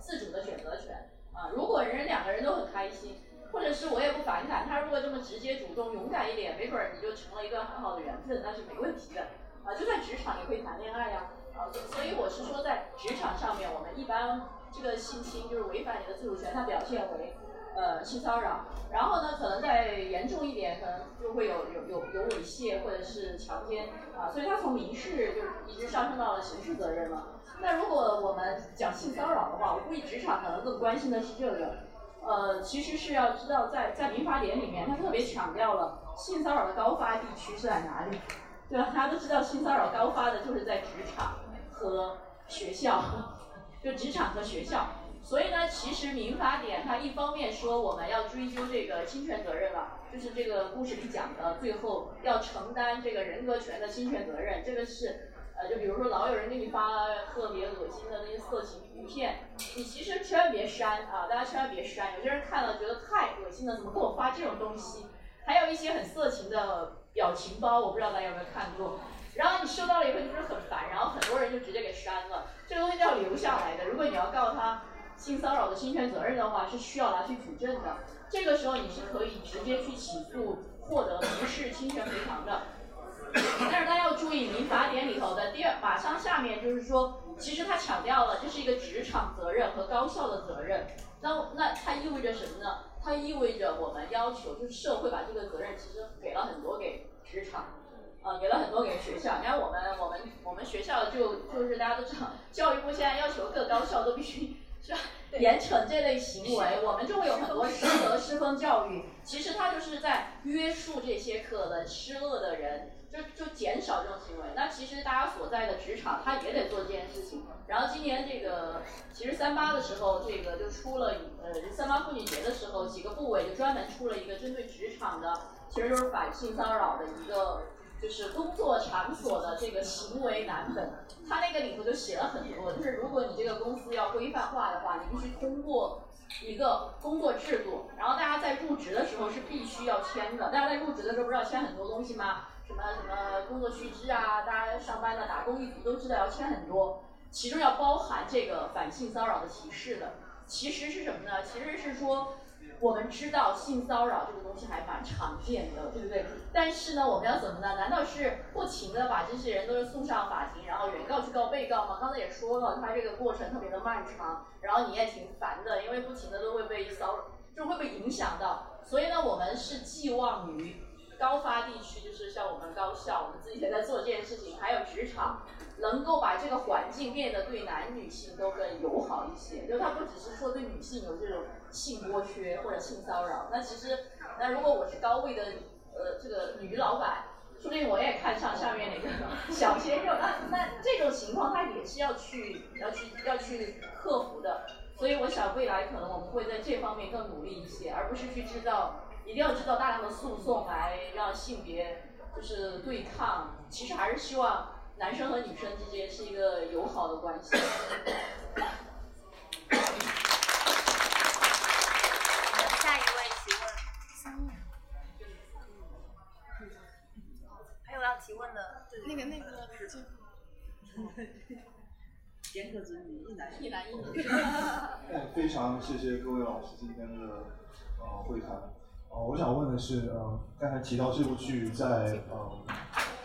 自主的选择权啊。如果人两个人都很开心，或者是我也不反感，他如果这么直接、主动、勇敢一点，没准儿你就成了一段很好的缘分，那是没问题的啊。就在职场也可以谈恋爱呀啊。所以我是说，在职场上面，我们一般这个性侵就是违反你的自主权，它表现为。呃，性骚扰，然后呢，可能再严重一点，可能就会有有有有猥亵或者是强奸啊，所以它从民事就一直上升到了刑事责任了。那如果我们讲性骚扰的话，我估计职场可能更关心的是这个，呃，其实是要知道在在民法典里面，它特别强调了性骚扰的高发地区是在哪里，对吧？大家都知道性骚扰高发的就是在职场和学校，就职场和学校。所以呢，其实民法典它一方面说我们要追究这个侵权责任了，就是这个故事里讲的，最后要承担这个人格权的侵权责任。这个是，就比如说老有人给你发特别恶心的那些色情图片，你其实千万别删啊，大家千万别删。有些人看了觉得太恶心了，怎么给我发这种东西？还有一些很色情的表情包，我不知道大家有没有看过。然后你收到了以后就是很烦，然后很多人就直接给删了。这个东西要留下来的，如果你要告他。性骚扰的侵权责任的话是需要拿去举证的，这个时候你是可以直接去起诉，获得民事侵权赔偿的。但是大家要注意，民法典里头的第二马上下面就是说，其实它强调了这是一个职场责任和高校的责任。那那它意味着什么呢？它意味着我们要求就是社会把这个责任其实给了很多给职场，呃，给了很多给学校。你看我们我们我们学校就就是大家都知道，教育部现在要求各高校都必须。是吧？严惩这类行为，我们就会有很多师德师风教育。其实它就是在约束这些可能失恶的人，就就减少这种行为。那其实大家所在的职场，他也得做这件事情。然后今年这个，其实三八的时候，这个就出了呃三八妇女节的时候，几个部委就专门出了一个针对职场的，其实就是反性骚扰的一个。就是工作场所的这个行为蓝本，它那个里头就写了很多。就是如果你这个公司要规范化的话，你必须通过一个工作制度，然后大家在入职的时候是必须要签的。大家在入职的时候不是要签很多东西吗？什么什么工作须知啊，大家上班的打工一族都知道要签很多，其中要包含这个反性骚扰的提示的。其实是什么呢？其实是说。我们知道性骚扰这个东西还蛮常见的，对不对？但是呢，我们要怎么呢？难道是不停的把这些人都是送上法庭，然后原告去告被告吗？刚才也说了，他这个过程特别的漫长，然后你也挺烦的，因为不停的都会被骚扰，就会被影响到。所以呢，我们是寄望于高发地区，就是像我们高校，我们自己也在做这件事情，还有职场。能够把这个环境变得对男女性都更友好一些，就它不只是说对女性有这种性剥削或者性骚扰，那其实，那如果我是高位的呃这个女老板，说不定我也看上下面那个小鲜肉，那 那这种情况它也是要去要去要去克服的，所以我想未来可能我们会在这方面更努力一些，而不是去制造一定要制造大量的诉讼来让性别就是对抗，其实还是希望。男生和女生之间是一个友好的关系。下一位提问。还有要提问的？那个那个。严格执迷，一男一男一女。哎，非常谢谢各位老师今天的呃会谈。呃，我想问的是，呃，刚才提到这部剧在呃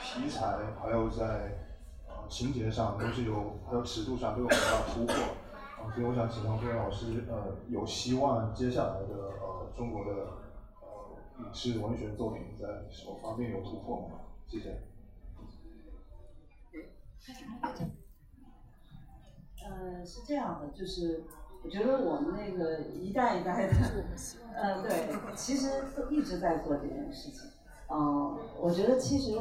题材还有在呃。情节上都是有，还有尺度上都有很大突破，啊，所以我想请问各位老师，呃，有希望接下来的呃中国的呃影视文学作品在什么方面有突破吗？谢谢。呃，是这样的，就是我觉得我们那个一代一代的，呃，对，其实都一直在做这件事情，嗯，我觉得其实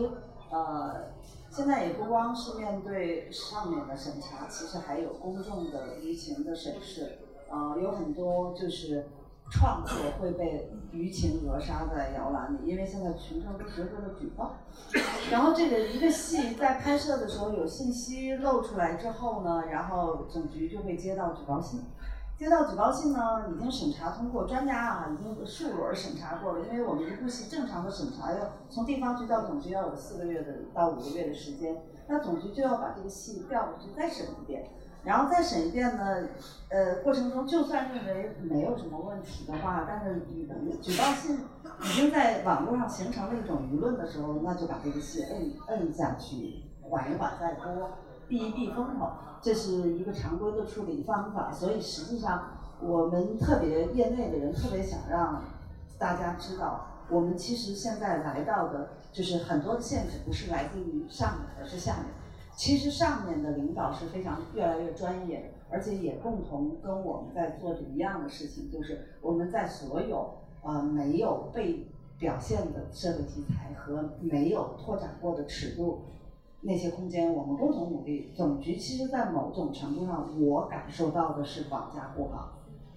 呃。现在也不光是面对上面的审查，其实还有公众的舆情的审视。呃，有很多就是创作会被舆情扼杀在摇篮里，因为现在群众都学会了举报。然后这个一个戏在拍摄的时候有信息漏出来之后呢，然后总局就会接到举报信。接到举报信呢，已经审查通过，专家啊已经数轮审查过了，因为我们一部戏正常的审查要从地方局到总局要有四个月的到五个月的时间，那总局就要把这个戏调过去再审一遍，然后再审一遍呢，呃，过程中就算认为没有什么问题的话，但是举举报信已经在网络上形成了一种舆论的时候，那就把这个戏摁摁下去，缓一缓再播，避一避风头。这是一个常规的处理方法，所以实际上我们特别业内的人特别想让大家知道，我们其实现在来到的就是很多的限制不是来自于上面，而是下面。其实上面的领导是非常越来越专业的，而且也共同跟我们在做着一样的事情，就是我们在所有呃没有被表现的社会题材和没有拓展过的尺度。那些空间，我们共同努力。总局其实，在某种程度上，我感受到的是保驾护航，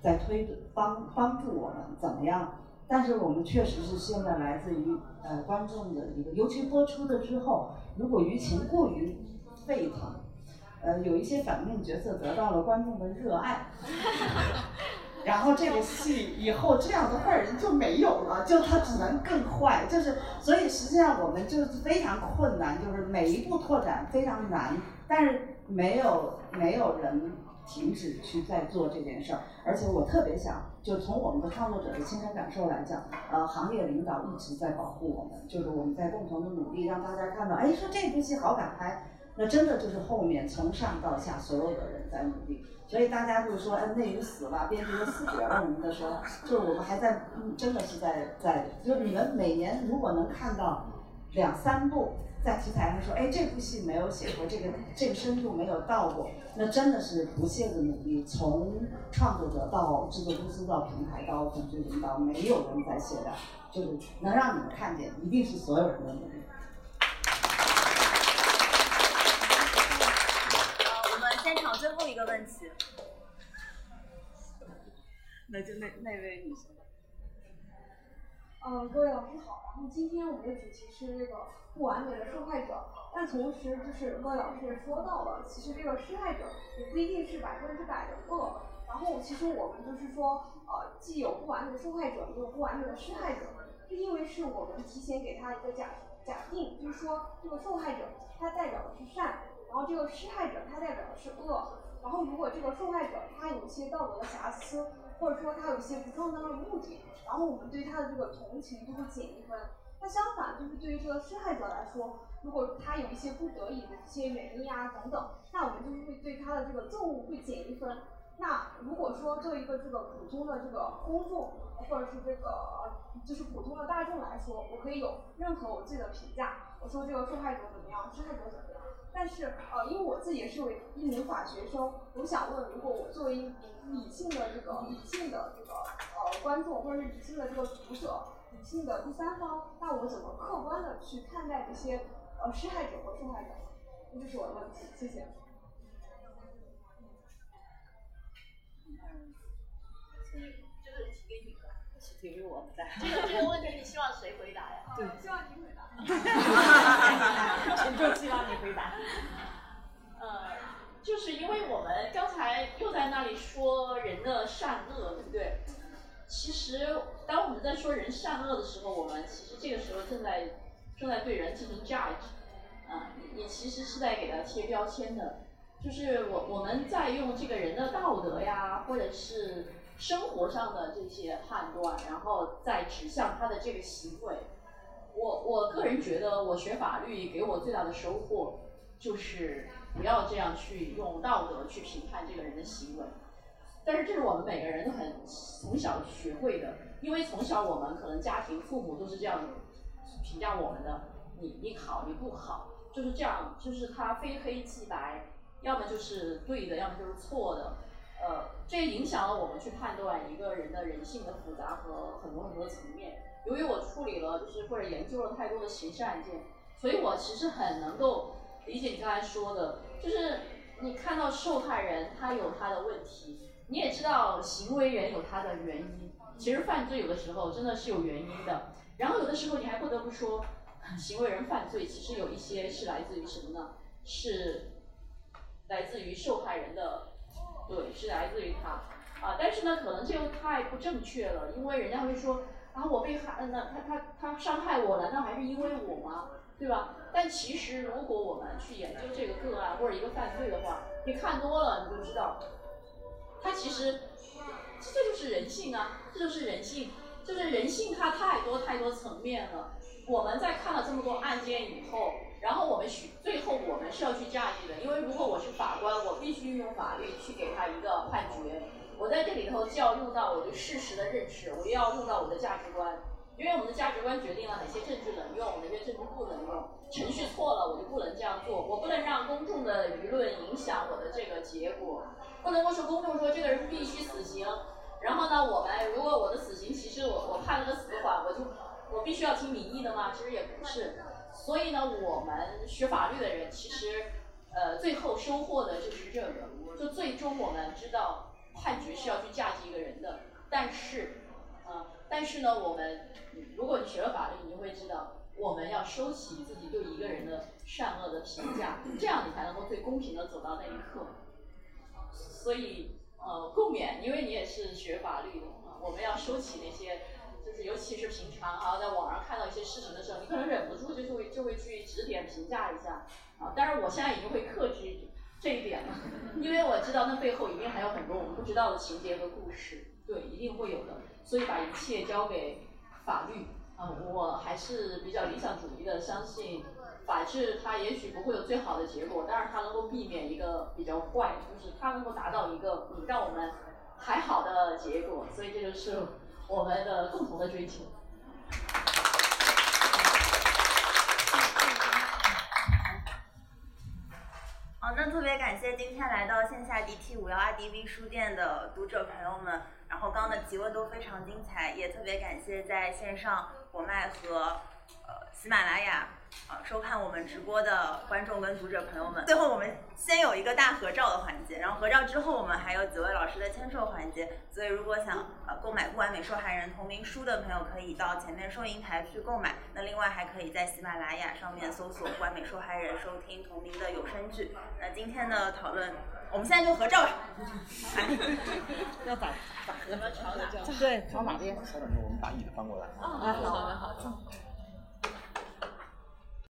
在推帮帮助我们怎么样？但是我们确实是现在来自于呃观众的一个，尤其播出的之后，如果舆情过于沸腾，呃，有一些反面角色得到了观众的热爱。然后这个戏以后这样的坏人就没有了，就他只能更坏，就是所以实际上我们就是非常困难，就是每一步拓展非常难，但是没有没有人停止去在做这件事儿，而且我特别想就从我们的创作者的亲身感受来讲，呃，行业领导一直在保护我们，就是我们在共同的努力，让大家看到，哎，说这部戏好敢拍，那真的就是后面从上到下所有的人在努力。所以大家就是说，哎，内娱死了，编剧都死绝了什么的时候，就是我们还在，嗯，真的是在在，就是你们每年如果能看到两三部在题材上说，哎，这部戏没有写过，这个这个深度没有到过，那真的是不懈的努力，从创作者到制作公司到平台到总局领导，没有人在懈怠，就是能让你们看见，一定是所有人的努力。现场最后一个问题，那就那那位女生。嗯，各位老师好。然后今天我们的主题是这个不完美的受害者，但同时就是各位老师也说到了，其实这个施害者也不一定是百分之百的恶。然后其实我们就是说，呃，既有不完美的受害者，也有不完美的施害者，是因为是我们提前给他一个假假定，就是说这个受害者他代表的是善。然后这个施害者他代表的是恶，然后如果这个受害者他有一些道德的瑕疵，或者说他有一些不正当的目的，然后我们对他的这个同情就会减一分。那相反，就是对于这个施害者来说，如果他有一些不得已的一些原因啊等等，那我们就是会对他的这个憎恶会减一分。那如果说作为一个这个普通的这个公众，或者是这个就是普通的大众来说，我可以有任何我自己的评价，我说这个受害者怎么样，施害者怎么样。但是，呃，因为我自己也是为一名法学生，我想问，如果我作为一名理性的这个理性的这个呃观众，或者是理性的这个读者，理性的第三方，那我怎么客观的去看待这些呃施害者和受害者？这就是我的问题，谢谢。了，题给我在。这个这个问题你希望谁回答呀？对，希望你回答。群众希望你回答。呃，就是因为我们刚才又在那里说人的善恶，对不对？其实当我们在说人善恶的时候，我们其实这个时候正在正在对人进行 judge，啊，你你其实是在给他贴标签的，就是我我们在用这个人的道德呀，或者是生活上的这些判断，然后再指向他的这个行为。我我个人觉得，我学法律给我最大的收获，就是不要这样去用道德去评判这个人的行为。但是这是我们每个人都很从小学会的，因为从小我们可能家庭父母都是这样评价我们的：你你好，你不好，就是这样，就是他非黑即白，要么就是对的，要么就是错的。呃，这也影响了我们去判断一个人的人性的复杂和很多很多层面。由于我处理了，就是或者研究了太多的刑事案件，所以我其实很能够理解你刚才说的，就是你看到受害人他有他的问题，你也知道行为人有他的原因。其实犯罪有的时候真的是有原因的，然后有的时候你还不得不说，行为人犯罪其实有一些是来自于什么呢？是来自于受害人的，对，是来自于他。啊，但是呢，可能这又太不正确了，因为人家会说，啊，我被害，那他他他伤害我，难道还是因为我吗？对吧？但其实如果我们去研究这个个案或者一个犯罪的话，你看多了你就知道，他其实这这就是人性啊，这就是人性，就是人性它太多太多层面了。我们在看了这么多案件以后，然后我们需最后我们是要去驾驭的，因为如果我是法官，我必须运用法律去给他一个判决。我在这里头既要用到我对事实的认识，我又要用到我的价值观，因为我们的价值观决定了哪些证据能用，哪些证据不能用。程序错了，我就不能这样做，我不能让公众的舆论影响我的这个结果，不能够说公众说这个人必须死刑，然后呢，我们如果我的死刑其实我我判了个死缓，我就我必须要听民意的吗？其实也不是。所以呢，我们学法律的人其实呃最后收获的就是这个，就最终我们知道判决是要去价值一个人的，但是啊，但是呢，我们如果你学了法律，你就会知道。我们要收起自己对一个人的善恶的评价，这样你才能够最公平的走到那一刻。所以，呃，共勉，因为你也是学法律的，我们要收起那些，就是尤其是平常哈，在网上看到一些事情的时候，你可能忍不住就会就会去指点评价一下啊。但是我现在已经会克制这一点了，因为我知道那背后一定还有很多我们不知道的情节和故事，对，一定会有的。所以把一切交给法律。啊，我还是比较理想主义的，相信法治它也许不会有最好的结果，但是它能够避免一个比较坏，就是它能够达到一个让我们还好的结果，所以这就是我们的共同的追求。好，那特别感谢今天来到线下 DT 五幺二 DV 书店的读者朋友们，然后刚刚的提问都非常精彩，也特别感谢在线上。果麦和呃喜马拉雅啊收看我们直播的观众跟读者朋友们，最后我们先有一个大合照的环节，然后合照之后我们还有几位老师的签售环节，所以如果想呃购买《不完美受害人》同名书的朋友，可以到前面收银台去购买。那另外还可以在喜马拉雅上面搜索《不完美受害人》，收听同名的有声剧。那今天的讨论，我们现在就合照吧。要咋咋合？朝哪？对，朝哪边？稍等一下，我们把椅子翻过来。啊，好的好的。